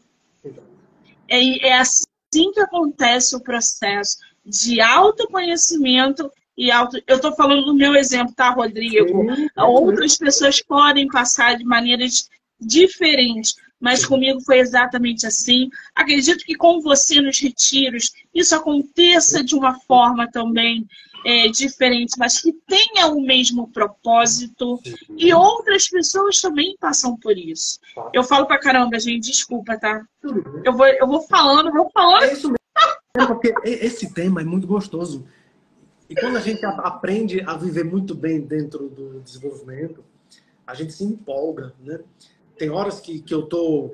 É, é assim que acontece o processo de autoconhecimento e auto... Eu estou falando do meu exemplo, tá, Rodrigo? Sim. Outras pessoas podem passar de maneiras diferentes, mas comigo foi exatamente assim. Acredito que com você nos retiros isso aconteça de uma forma também é, diferente, mas que tenha o mesmo propósito. Sim. E outras pessoas também passam por isso. Tá. Eu falo pra caramba, gente, desculpa, tá? Eu vou, eu vou falando, vou falando. É isso mesmo, porque esse tema é muito gostoso. E quando a gente aprende a viver muito bem dentro do desenvolvimento, a gente se empolga, né? Tem horas que, que eu tô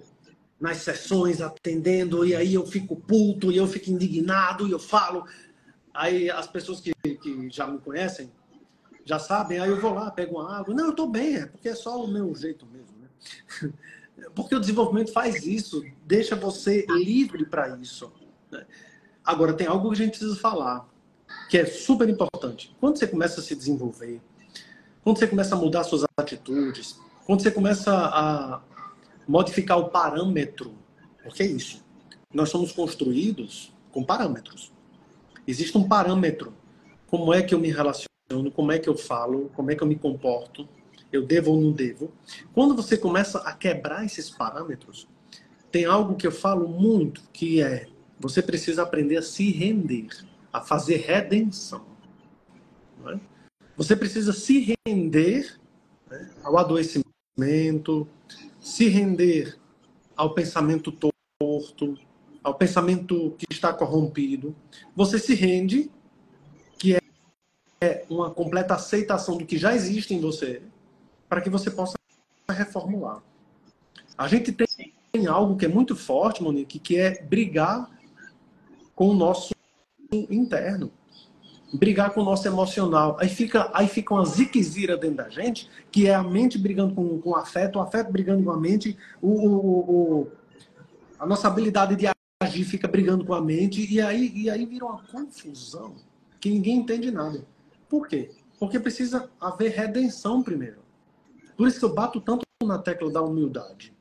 nas sessões atendendo e aí eu fico puto e eu fico indignado e eu falo. Aí as pessoas que, que já me conhecem já sabem, aí eu vou lá, pego uma água. Não, eu tô bem, é porque é só o meu jeito mesmo, né? <laughs> Porque o desenvolvimento faz isso, deixa você livre para isso. Né? Agora, tem algo que a gente precisa falar que é super importante. Quando você começa a se desenvolver, quando você começa a mudar suas atitudes, quando você começa a modificar o parâmetro, porque é isso. Nós somos construídos com parâmetros. Existe um parâmetro. Como é que eu me relaciono, como é que eu falo, como é que eu me comporto, eu devo ou não devo. Quando você começa a quebrar esses parâmetros, tem algo que eu falo muito, que é você precisa aprender a se render a fazer redenção. É? Você precisa se render né, ao adoecimento, se render ao pensamento torto, ao pensamento que está corrompido. Você se rende, que é, é uma completa aceitação do que já existe em você, para que você possa reformular. A gente tem algo que é muito forte, Monique, que é brigar com o nosso interno. Brigar com o nosso emocional. Aí fica, aí fica uma ziquezira dentro da gente, que é a mente brigando com, com o afeto, o afeto brigando com a mente, o, o, o, a nossa habilidade de agir fica brigando com a mente, e aí, e aí vira uma confusão que ninguém entende nada. Por quê? Porque precisa haver redenção primeiro. Por isso que eu bato tanto na tecla da humildade.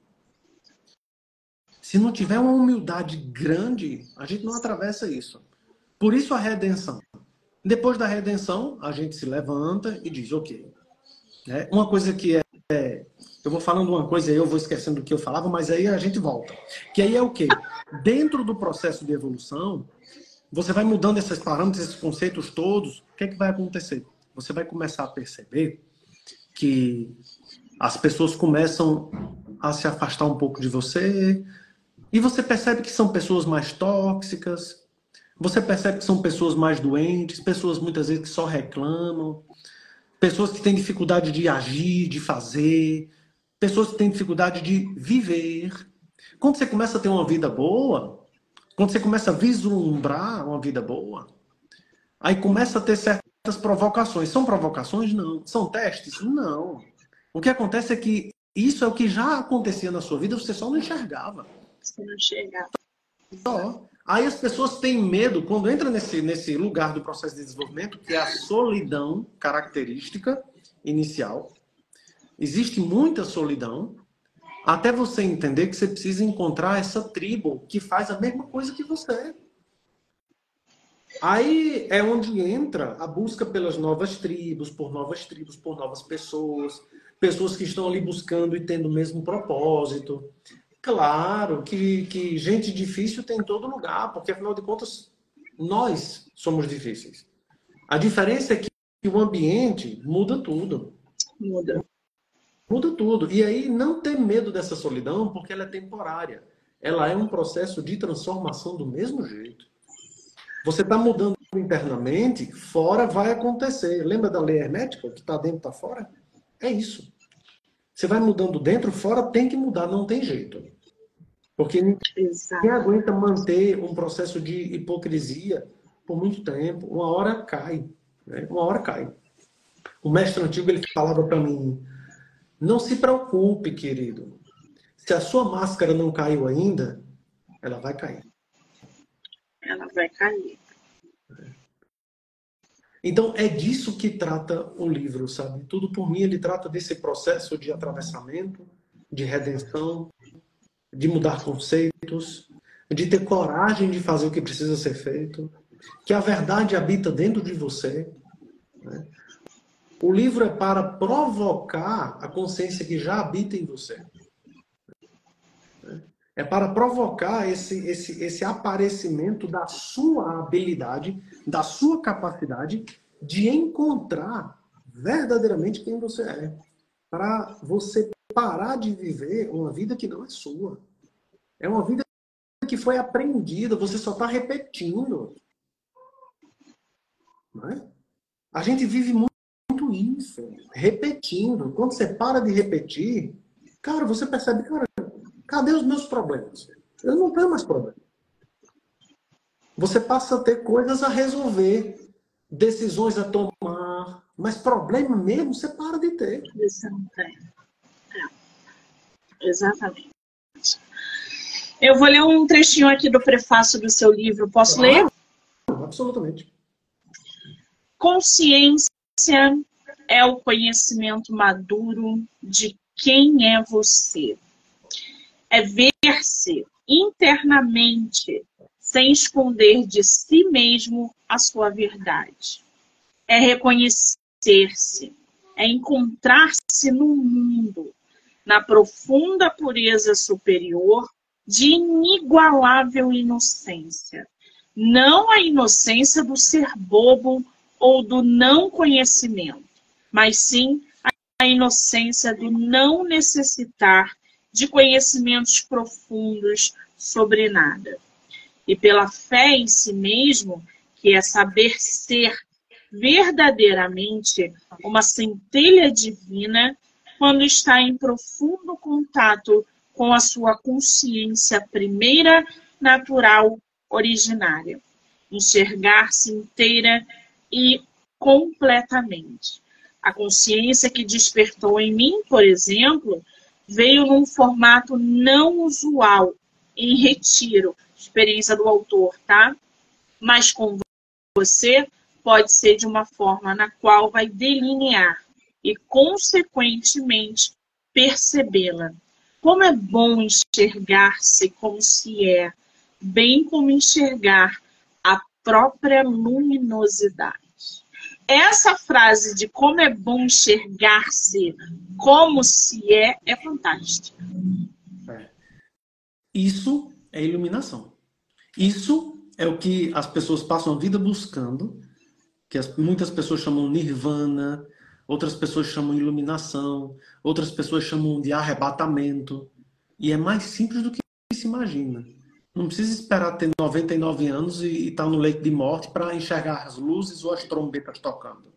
Se não tiver uma humildade grande, a gente não atravessa isso. Por isso a redenção. Depois da redenção, a gente se levanta e diz, ok. É, uma coisa que é, é, Eu vou falando uma coisa e eu vou esquecendo do que eu falava, mas aí a gente volta. Que aí é o quê? Dentro do processo de evolução, você vai mudando esses parâmetros, esses conceitos todos, o que é que vai acontecer? Você vai começar a perceber que as pessoas começam a se afastar um pouco de você, e você percebe que são pessoas mais tóxicas, você percebe que são pessoas mais doentes, pessoas muitas vezes que só reclamam, pessoas que têm dificuldade de agir, de fazer, pessoas que têm dificuldade de viver. Quando você começa a ter uma vida boa, quando você começa a vislumbrar uma vida boa, aí começa a ter certas provocações. São provocações? Não. São testes? Não. O que acontece é que isso é o que já acontecia na sua vida, você só não enxergava. Você não enxergava. Só. Aí as pessoas têm medo, quando entra nesse, nesse lugar do processo de desenvolvimento, que é a solidão característica inicial. Existe muita solidão, até você entender que você precisa encontrar essa tribo que faz a mesma coisa que você. Aí é onde entra a busca pelas novas tribos, por novas tribos, por novas pessoas, pessoas que estão ali buscando e tendo o mesmo propósito. Claro que, que gente difícil tem em todo lugar, porque afinal de contas, nós somos difíceis. A diferença é que o ambiente muda tudo. Muda. Muda tudo. E aí não ter medo dessa solidão, porque ela é temporária. Ela é um processo de transformação do mesmo jeito. Você está mudando internamente, fora vai acontecer. Lembra da lei hermética? O que está dentro está fora? É isso. Você vai mudando dentro, fora tem que mudar, não tem jeito. Porque ninguém aguenta manter um processo de hipocrisia por muito tempo. Uma hora cai. Né? Uma hora cai. O mestre antigo ele falava para mim: não se preocupe, querido. Se a sua máscara não caiu ainda, ela vai cair. Ela vai cair. Então, é disso que trata o livro, sabe? Tudo por mim, ele trata desse processo de atravessamento, de redenção, de mudar conceitos, de ter coragem de fazer o que precisa ser feito, que a verdade habita dentro de você. Né? O livro é para provocar a consciência que já habita em você. É para provocar esse, esse, esse aparecimento da sua habilidade, da sua capacidade de encontrar verdadeiramente quem você é. Para você parar de viver uma vida que não é sua. É uma vida que foi aprendida, você só está repetindo. Não é? A gente vive muito isso, repetindo. Quando você para de repetir, cara, você percebe, cara, Cadê os meus problemas? Eu não tenho mais problema. Você passa a ter coisas a resolver, decisões a tomar, mas problema mesmo você para de ter. Você não tem. É. Exatamente. Eu vou ler um trechinho aqui do prefácio do seu livro. Posso ah, ler? Absolutamente. Consciência é o conhecimento maduro de quem é você é ver-se internamente, sem esconder de si mesmo a sua verdade. É reconhecer-se, é encontrar-se no mundo, na profunda pureza superior de inigualável inocência. Não a inocência do ser bobo ou do não conhecimento, mas sim a inocência do não necessitar de conhecimentos profundos sobre nada. E pela fé em si mesmo, que é saber ser verdadeiramente uma centelha divina quando está em profundo contato com a sua consciência primeira, natural, originária. Enxergar-se inteira e completamente. A consciência que despertou em mim, por exemplo, veio num formato não usual, em retiro, experiência do autor, tá? Mas com você pode ser de uma forma na qual vai delinear e, consequentemente, percebê-la. Como é bom enxergar-se como se é, bem como enxergar a própria luminosidade. Essa frase de como é bom enxergar-se como se é, é fantástica. Isso é iluminação. Isso é o que as pessoas passam a vida buscando, que as, muitas pessoas chamam nirvana, outras pessoas chamam iluminação, outras pessoas chamam de arrebatamento. E é mais simples do que se imagina. Não precisa esperar ter 99 anos e estar tá no leito de morte para enxergar as luzes ou as trombetas tocando.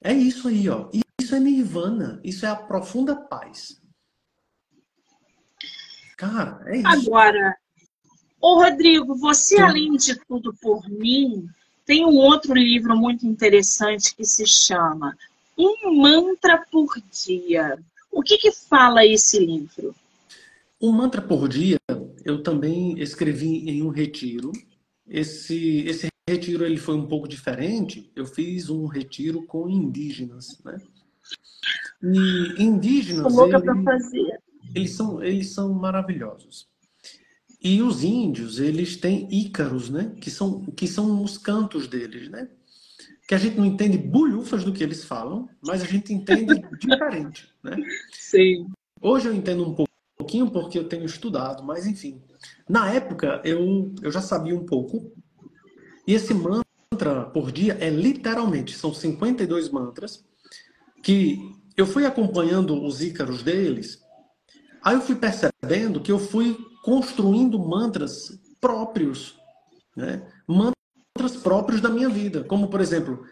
É isso aí, ó. Isso é nirvana. Isso é a profunda paz. Cara, é isso. Agora, Ô, Rodrigo, você, Sim. além de tudo por mim, tem um outro livro muito interessante que se chama Um Mantra por Dia. O que, que fala esse livro? Um Mantra por Dia, eu também escrevi em um retiro. Esse, esse retiro ele foi um pouco diferente. Eu fiz um retiro com indígenas, né? E indígenas, eles, eles, são, eles são maravilhosos. E os índios, eles têm ícaros, né? Que são, que são os cantos deles, né? Que a gente não entende bulhufas do que eles falam, mas a gente entende <laughs> diferente, né? Sim. Hoje eu entendo um pouquinho porque eu tenho estudado, mas enfim. Na época, eu, eu já sabia um pouco. E esse mantra por dia é literalmente, são 52 mantras que eu fui acompanhando os ícaros deles, aí eu fui percebendo que eu fui construindo mantras próprios, né? mantras próprios da minha vida, como por exemplo,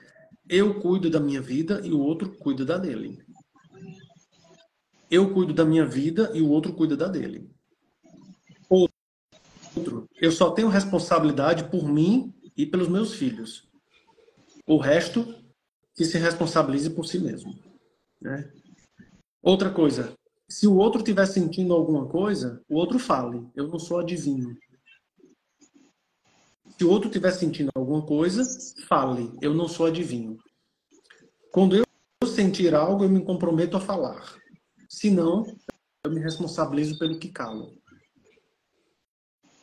eu cuido da minha vida e o outro cuida da dele. Eu cuido da minha vida e o outro cuida da dele. Outro, eu só tenho responsabilidade por mim e pelos meus filhos. O resto que se responsabilize por si mesmo. Né? Outra coisa, se o outro estiver sentindo alguma coisa, o outro fale. Eu não sou adivinho. Se o outro estiver sentindo alguma coisa, fale. Eu não sou adivinho. Quando eu sentir algo, eu me comprometo a falar. Se não, eu me responsabilizo pelo que calo.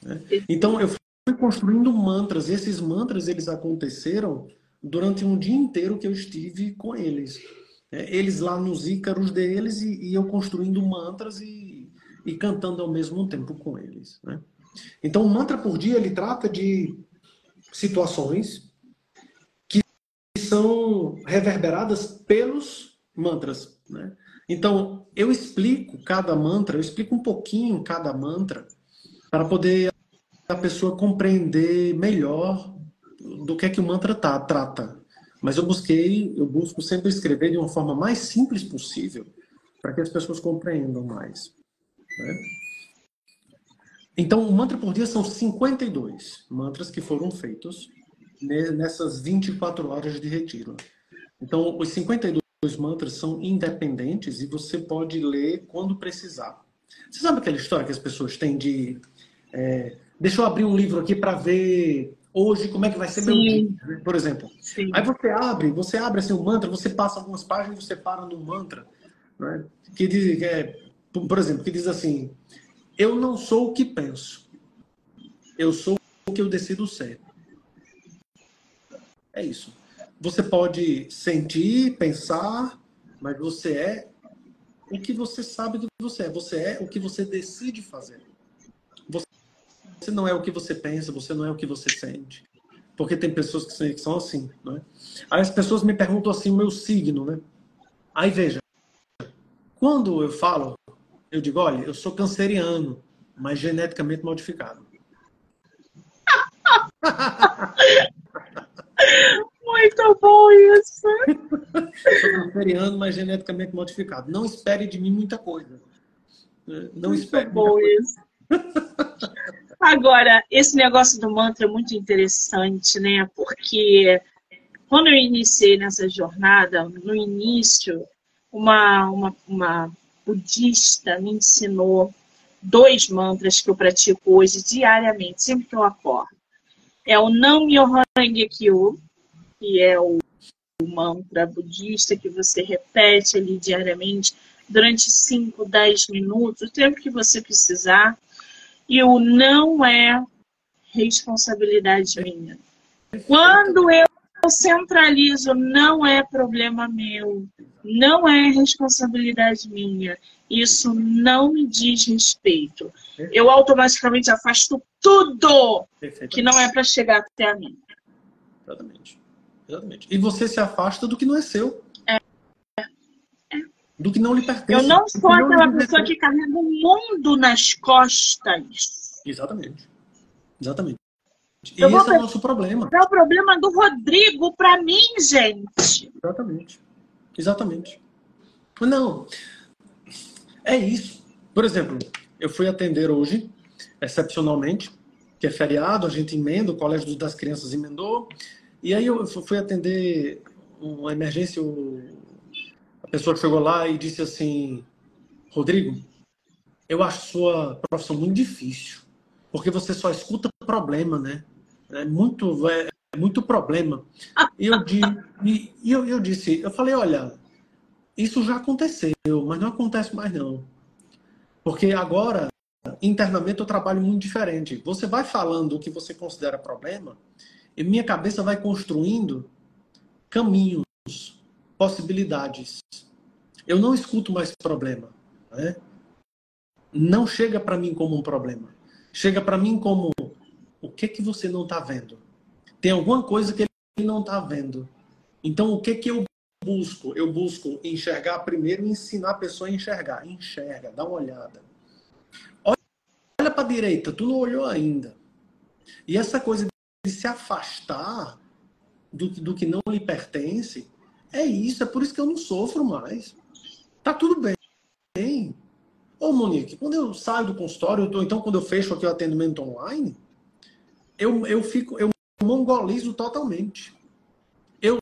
Né? Então, eu fui construindo mantras. Esses mantras, eles aconteceram durante um dia inteiro que eu estive com eles. É, eles lá nos ícaros deles e, e eu construindo mantras e, e, cantando ao mesmo tempo com eles. Né? Então, o mantra por dia ele trata de situações que são reverberadas pelos mantras. Né? Então, eu explico cada mantra, eu explico um pouquinho cada mantra para poder a pessoa compreender melhor do que é que o mantra tá, trata. Mas eu busquei, eu busco sempre escrever de uma forma mais simples possível para que as pessoas compreendam mais. Né? Então, o mantra por dia são 52 mantras que foram feitos nessas 24 horas de retiro. Então, os 52 mantras são independentes e você pode ler quando precisar. Você sabe aquela história que as pessoas têm de. É, deixa eu abrir um livro aqui para ver hoje como é que vai ser Sim. meu dia, né? por exemplo. Sim. Aí você abre, você abre assim um mantra, você passa algumas páginas e você para no mantra, né? que diz, é, por exemplo, que diz assim: eu não sou o que penso, eu sou o que eu decido ser. É isso. Você pode sentir, pensar, mas você é o que você sabe do que você é. Você é o que você decide fazer. Você não é o que você pensa, você não é o que você sente. Porque tem pessoas que são assim, né? Aí as pessoas me perguntam assim o meu signo, né? Aí veja, quando eu falo, eu digo, olha, eu sou canceriano, mas geneticamente modificado. <laughs> Muito bom isso. sou canceriano, mas geneticamente modificado. Não espere de mim muita coisa. Não Muito espere. Bom isso. <laughs> Agora, esse negócio do mantra é muito interessante, né? Porque quando eu iniciei nessa jornada, no início, uma, uma, uma budista me ensinou dois mantras que eu pratico hoje diariamente, sempre que eu acordo. É o Nam Myoho Kyo, que é o mantra budista que você repete ali diariamente durante 5, 10 minutos, o tempo que você precisar. E o não é responsabilidade minha. Quando eu centralizo, não é problema meu, não é responsabilidade minha, isso não me diz respeito. Eu automaticamente afasto tudo que não é para chegar até a mim. Exatamente. Exatamente. E você se afasta do que não é seu. Do que não lhe pertence. Eu não sou aquela pessoa que carrega o mundo nas costas. Exatamente. Exatamente. E eu esse é o nosso problema. É o problema do Rodrigo para mim, gente. Exatamente. Exatamente. Não. É isso. Por exemplo, eu fui atender hoje, excepcionalmente, que é feriado, a gente emenda, o Colégio das Crianças emendou. E aí eu fui atender uma emergência, a pessoa chegou lá e disse assim, Rodrigo, eu acho sua profissão muito difícil, porque você só escuta problema, né? É muito, é, é muito problema. E eu, e, e eu, eu disse, eu falei, olha, isso já aconteceu, mas não acontece mais não. Porque agora, internamente, eu trabalho muito diferente. Você vai falando o que você considera problema, e minha cabeça vai construindo caminhos, possibilidades. Eu não escuto mais problema. Né? Não chega para mim como um problema. Chega para mim como o que que você não está vendo? Tem alguma coisa que ele não está vendo. Então, o que que eu busco? Eu busco enxergar primeiro e ensinar a pessoa a enxergar. Enxerga, dá uma olhada. Olha para a direita, tu não olhou ainda. E essa coisa de se afastar do, do que não lhe pertence, é isso. É por isso que eu não sofro mais. Tá tudo bem. Ô, Monique, quando eu saio do consultório, ou então quando eu fecho aqui o atendimento online, eu, eu fico, eu mongolizo totalmente. Eu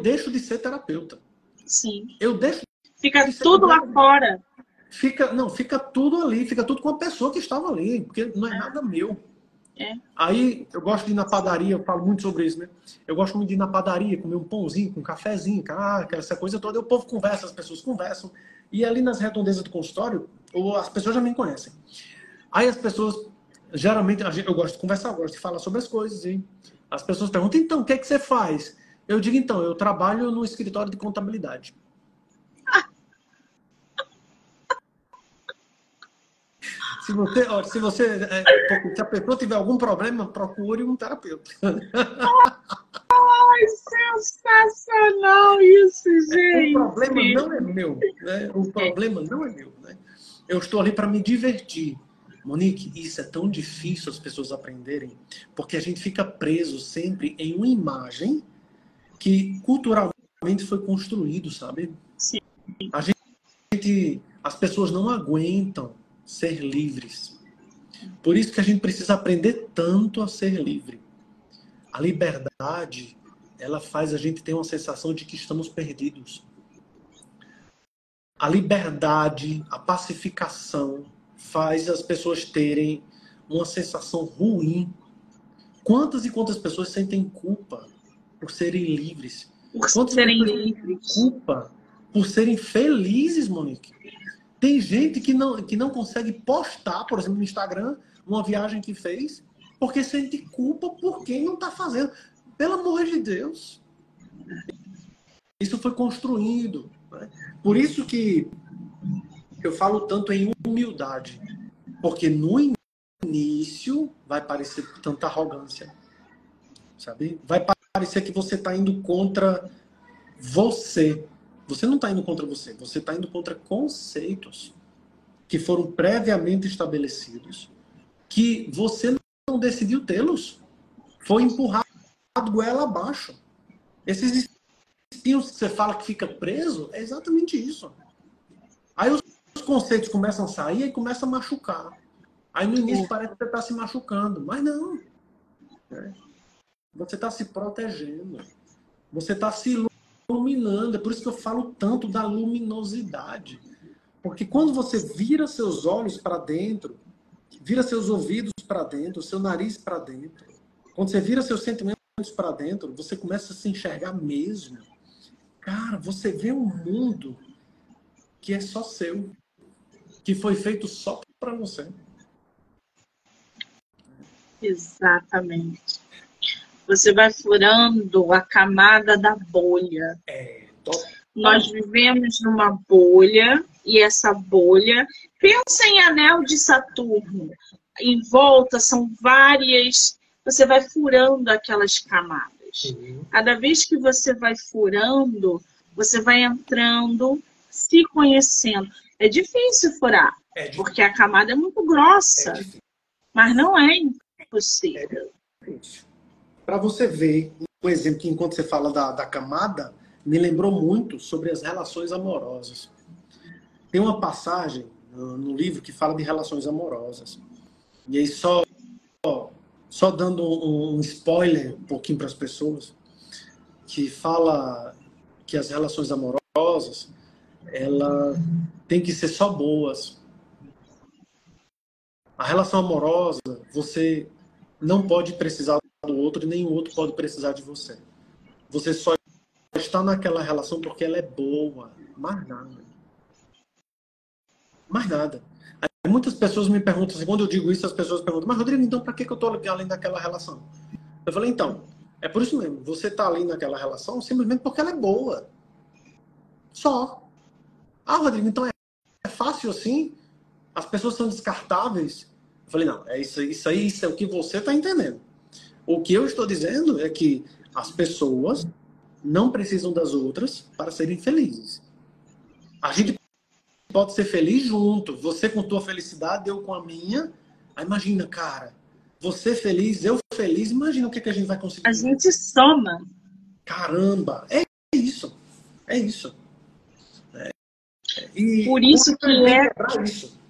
deixo de ser terapeuta. Sim. Eu deixo. Fica de tudo lá fora. Fica, não, fica tudo ali, fica tudo com a pessoa que estava ali, porque não é, é. nada meu. É. Aí eu gosto de ir na padaria, eu falo muito sobre isso, né? Eu gosto muito de ir na padaria, comer um pãozinho, com um cafezinho, ah, essa coisa toda. E o povo conversa, as pessoas conversam. E ali nas redondezas do consultório, as pessoas já me conhecem. Aí as pessoas, geralmente, eu gosto de conversar, eu gosto de falar sobre as coisas. E as pessoas perguntam, então, o que, é que você faz? Eu digo, então, eu trabalho no escritório de contabilidade. Se você, ó, se você, é, se a pessoa tiver algum problema, procure um terapeuta. Ai, sensacional isso, gente. O problema não é meu, né? O problema não é meu, né? Eu estou ali para me divertir. Monique, isso é tão difícil as pessoas aprenderem, porque a gente fica preso sempre em uma imagem que culturalmente foi construído, sabe? Sim. A gente, as pessoas não aguentam ser livres. Por isso que a gente precisa aprender tanto a ser livre. A liberdade, ela faz a gente ter uma sensação de que estamos perdidos. A liberdade, a pacificação faz as pessoas terem uma sensação ruim. Quantas e quantas pessoas sentem culpa por serem livres? Por quantas serem livres. Culpa por serem felizes, Monique. Tem gente que não, que não consegue postar, por exemplo, no Instagram, uma viagem que fez, porque sente culpa por quem não está fazendo. Pelo amor de Deus. Isso foi construído. Né? Por isso que eu falo tanto em humildade. Porque no início vai parecer tanta arrogância. Sabe? Vai parecer que você está indo contra você. Você não está indo contra você, você está indo contra conceitos que foram previamente estabelecidos, que você não decidiu tê-los. Foi empurrado goela abaixo. Esses espinhos que você fala que fica preso, é exatamente isso. Aí os conceitos começam a sair e começam a machucar. Aí no início parece que você está se machucando, mas não. É. Você está se protegendo. Você está se iluminando. É por isso que eu falo tanto da luminosidade. Porque quando você vira seus olhos para dentro, vira seus ouvidos para dentro, seu nariz para dentro, quando você vira seus sentimentos para dentro, você começa a se enxergar mesmo. Cara, você vê um mundo que é só seu, que foi feito só para você. Exatamente você vai furando a camada da bolha. É, Nós vivemos numa bolha e essa bolha, pensa em anel de Saturno. Em volta são várias, você vai furando aquelas camadas. Uhum. Cada vez que você vai furando, você vai entrando, se conhecendo. É difícil furar, é difícil. porque a camada é muito grossa, é mas não é impossível. É difícil. Para você ver um exemplo que, enquanto você fala da, da camada, me lembrou muito sobre as relações amorosas. Tem uma passagem no livro que fala de relações amorosas. E aí, só só dando um, um spoiler um pouquinho para as pessoas, que fala que as relações amorosas ela tem que ser só boas. A relação amorosa, você não pode precisar do outro e nem o outro pode precisar de você. Você só está naquela relação porque ela é boa, mais nada. Mais nada. Muitas pessoas me perguntam assim, quando eu digo isso, as pessoas perguntam, mas Rodrigo, então para que, que eu estou além daquela relação? Eu falei, então, é por isso mesmo, você está ali naquela relação simplesmente porque ela é boa. Só. Ah, Rodrigo, então é, é fácil assim? As pessoas são descartáveis? Eu falei, não, é isso, isso aí, isso é o que você está entendendo. O que eu estou dizendo é que as pessoas não precisam das outras para serem felizes. A gente pode ser feliz junto. Você com tua felicidade, eu com a minha. Aí imagina, cara, você feliz, eu feliz. Imagina o que, é que a gente vai conseguir. A gente soma. Caramba, é isso. É isso. É. E Por isso que é. Isso.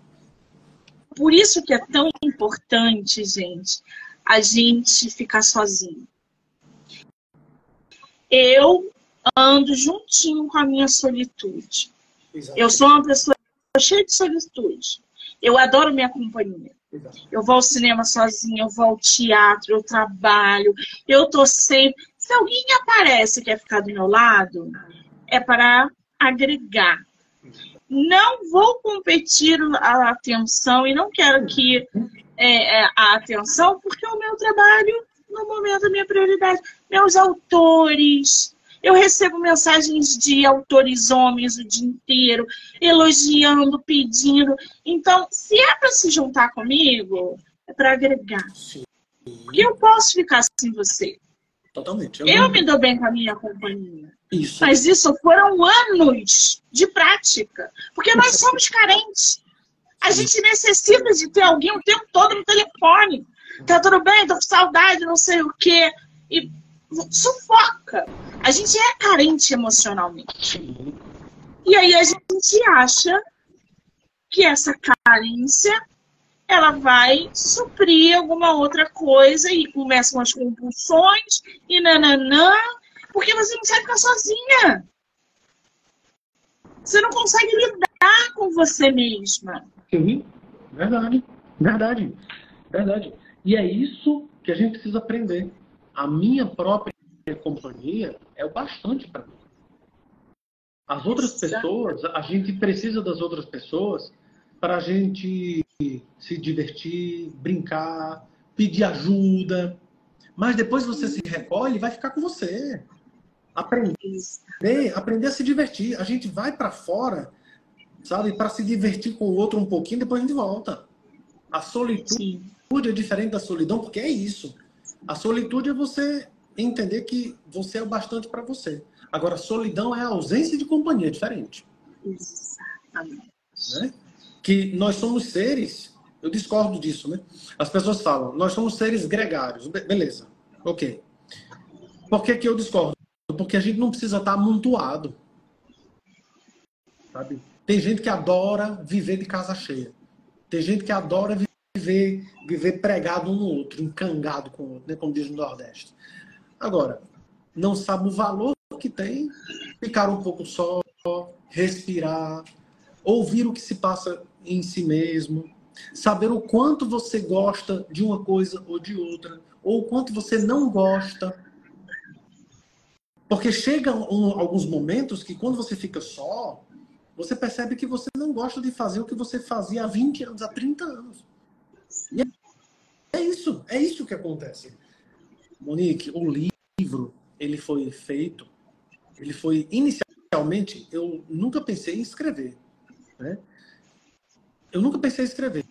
Por isso que é tão importante, gente, a gente ficar sozinho. Eu ando juntinho com a minha solitude. Exatamente. Eu sou uma pessoa cheia de solitude. Eu adoro minha companhia. Eu vou ao cinema sozinha, eu vou ao teatro, eu trabalho, eu tô sempre. Se alguém aparece e quer ficar do meu lado, é para agregar. Não vou competir a atenção e não quero que é, é, a atenção, porque o meu trabalho, no momento, é minha prioridade. Meus autores, eu recebo mensagens de autores homens o dia inteiro, elogiando, pedindo. Então, se é para se juntar comigo, é para agregar. Sim. Porque eu posso ficar sem você. Totalmente. Eu, eu me dou bem com a minha companhia. Isso. Mas isso foram anos de prática. Porque nós somos carentes. A gente necessita de ter alguém o tempo todo no telefone. Tá tudo bem, tô com saudade, não sei o quê. E sufoca. A gente é carente emocionalmente. E aí a gente acha que essa carência ela vai suprir alguma outra coisa e começam as compulsões e nananã, porque você não sabe ficar sozinha. Você não consegue lidar com você mesma. Sim, verdade, verdade, verdade. E é isso que a gente precisa aprender a minha própria companhia é o bastante para mim. As outras pessoas, a gente precisa das outras pessoas para a gente se divertir, brincar, pedir ajuda. Mas depois você se recolhe e vai ficar com você. Aprender, aprender a se divertir. A gente vai para fora, sabe, para se divertir com o outro um pouquinho, depois a gente volta. A solitude Sim. é diferente da solidão, porque é isso. A solitude é você entender que você é o bastante para você. Agora, solidão é a ausência de companhia, é diferente. Exatamente. Né? Que nós somos seres, eu discordo disso, né? As pessoas falam, nós somos seres gregários. Be beleza, ok. Por que, que eu discordo? Porque a gente não precisa estar amontoado. Sabe? Tem gente que adora viver de casa cheia. Tem gente que adora viver, viver pregado um no outro, encangado com o outro, né? como diz no Nordeste. Agora, não sabe o valor que tem ficar um pouco só, respirar, ouvir o que se passa em si mesmo, saber o quanto você gosta de uma coisa ou de outra, ou o quanto você não gosta. Porque chegam alguns momentos que quando você fica só, você percebe que você não gosta de fazer o que você fazia há 20 anos, há 30 anos. E é isso, é isso que acontece. Monique, o livro, ele foi feito, ele foi inicialmente, eu nunca pensei em escrever, né? Eu nunca pensei em escrever,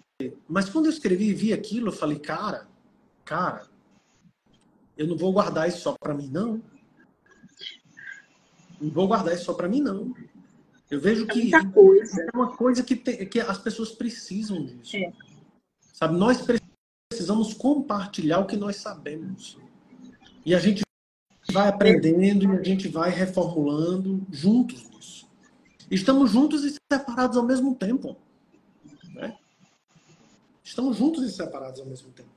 mas quando eu escrevi e vi aquilo, eu falei, cara, cara, eu não vou guardar isso só para mim, não. Não vou guardar isso só para mim, não. Eu vejo é que é uma coisa que, tem, que as pessoas precisam disso. É. Sabe, nós precisamos compartilhar o que nós sabemos. E a gente vai aprendendo e a gente vai reformulando juntos nisso. Estamos juntos e separados ao mesmo tempo. Né? Estamos juntos e separados ao mesmo tempo.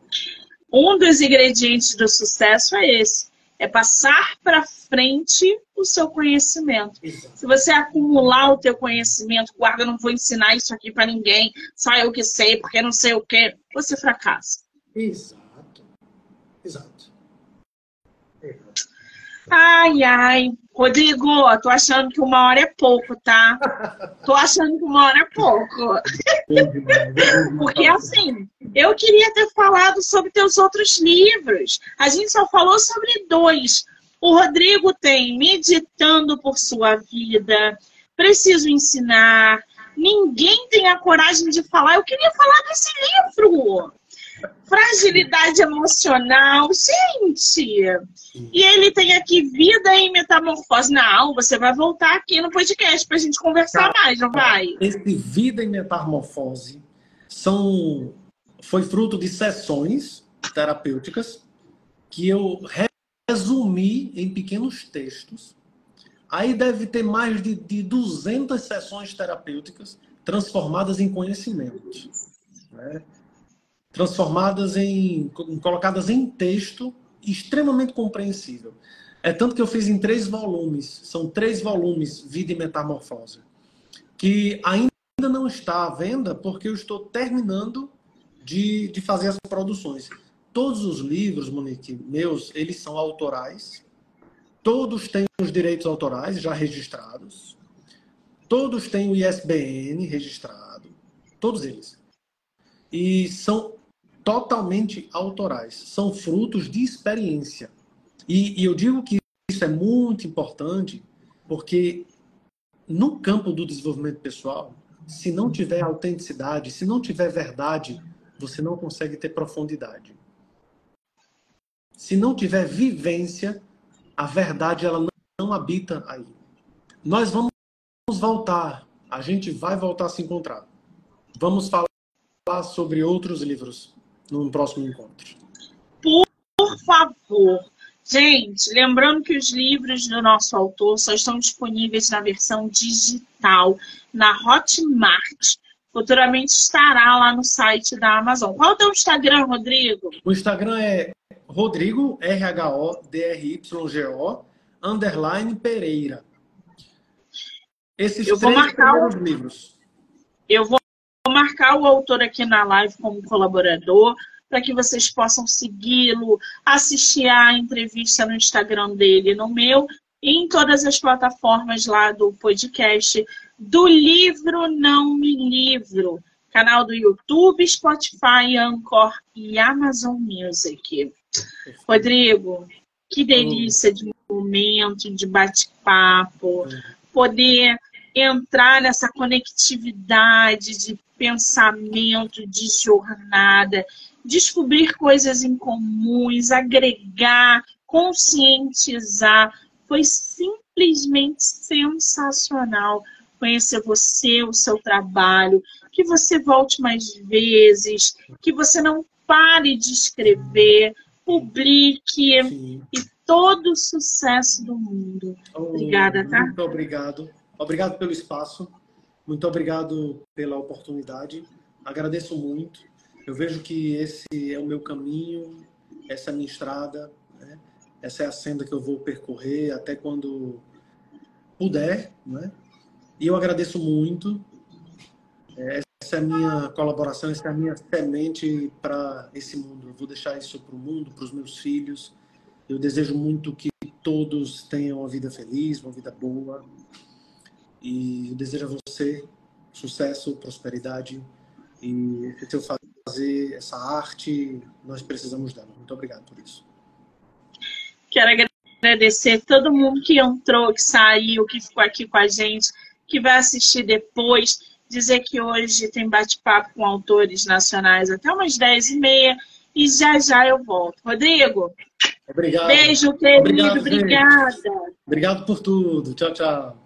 um dos ingredientes do sucesso é esse: é passar para frente o seu conhecimento. Se você acumular o teu conhecimento, guarda, não vou ensinar isso aqui para ninguém, só eu que sei, porque não sei o que, você fracassa. Exato. Exato. Ai, ai. Rodrigo, tô achando que uma hora é pouco, tá? Tô achando que uma hora é pouco. Porque assim, eu queria ter falado sobre teus outros livros. A gente só falou sobre dois. O Rodrigo tem Meditando por Sua Vida, Preciso Ensinar. Ninguém tem a coragem de falar. Eu queria falar desse livro. Fragilidade emocional, gente. E ele tem aqui vida em metamorfose. Não, você vai voltar aqui no podcast para a gente conversar Cara, mais, não vai? Esse vida em metamorfose são foi fruto de sessões terapêuticas que eu resumi em pequenos textos. Aí deve ter mais de, de 200 sessões terapêuticas transformadas em conhecimento. Né? Transformadas em colocadas em texto extremamente compreensível. É tanto que eu fiz em três volumes, são três volumes, Vida e Metamorfose, que ainda não está à venda porque eu estou terminando de, de fazer as produções. Todos os livros, Monique, meus, eles são autorais, todos têm os direitos autorais já registrados, todos têm o ISBN registrado, todos eles. E são totalmente autorais, são frutos de experiência. E, e eu digo que isso é muito importante porque no campo do desenvolvimento pessoal, se não tiver autenticidade, se não tiver verdade, você não consegue ter profundidade. Se não tiver vivência, a verdade ela não, não habita aí. Nós vamos voltar, a gente vai voltar a se encontrar. Vamos falar sobre outros livros num próximo encontro. Por favor. Gente, lembrando que os livros do nosso autor só estão disponíveis na versão digital, na Hotmart. Futuramente estará lá no site da Amazon. Qual é o teu Instagram, Rodrigo? O Instagram é Rodrigo, R-H-O-D-R-Y-G-O, underline Pereira. Esses eu vou marcar os livros. Eu vou marcar o autor aqui na live como colaborador, para que vocês possam segui-lo, assistir a entrevista no Instagram dele, no meu, e em todas as plataformas lá do podcast do Livro Não Me Livro, canal do YouTube, Spotify, Anchor e Amazon Music. Rodrigo, que delícia de momento, de bate-papo, poder entrar nessa conectividade de pensamento, de jornada, descobrir coisas em comuns, agregar, conscientizar. Foi simplesmente sensacional conhecer você, o seu trabalho, que você volte mais vezes, que você não pare de escrever, publique Sim. e todo o sucesso do mundo. Obrigada, tá? Muito obrigado. Obrigado pelo espaço. Muito obrigado pela oportunidade. Agradeço muito. Eu vejo que esse é o meu caminho, essa é a minha estrada, né? essa é a senda que eu vou percorrer até quando puder. Né? E eu agradeço muito. Essa é a minha colaboração, essa é a minha semente para esse mundo. Eu vou deixar isso para o mundo, para os meus filhos. Eu desejo muito que todos tenham uma vida feliz, uma vida boa, e eu desejo a você sucesso, prosperidade e se eu fazer essa arte, nós precisamos dela. Muito obrigado por isso. Quero agradecer todo mundo que entrou, que saiu, que ficou aqui com a gente, que vai assistir depois. Dizer que hoje tem bate-papo com autores nacionais até umas 10 e meia e já já eu volto. Rodrigo, Obrigado. Beijo, querido. Obrigado, obrigada. Obrigado por tudo. Tchau, tchau.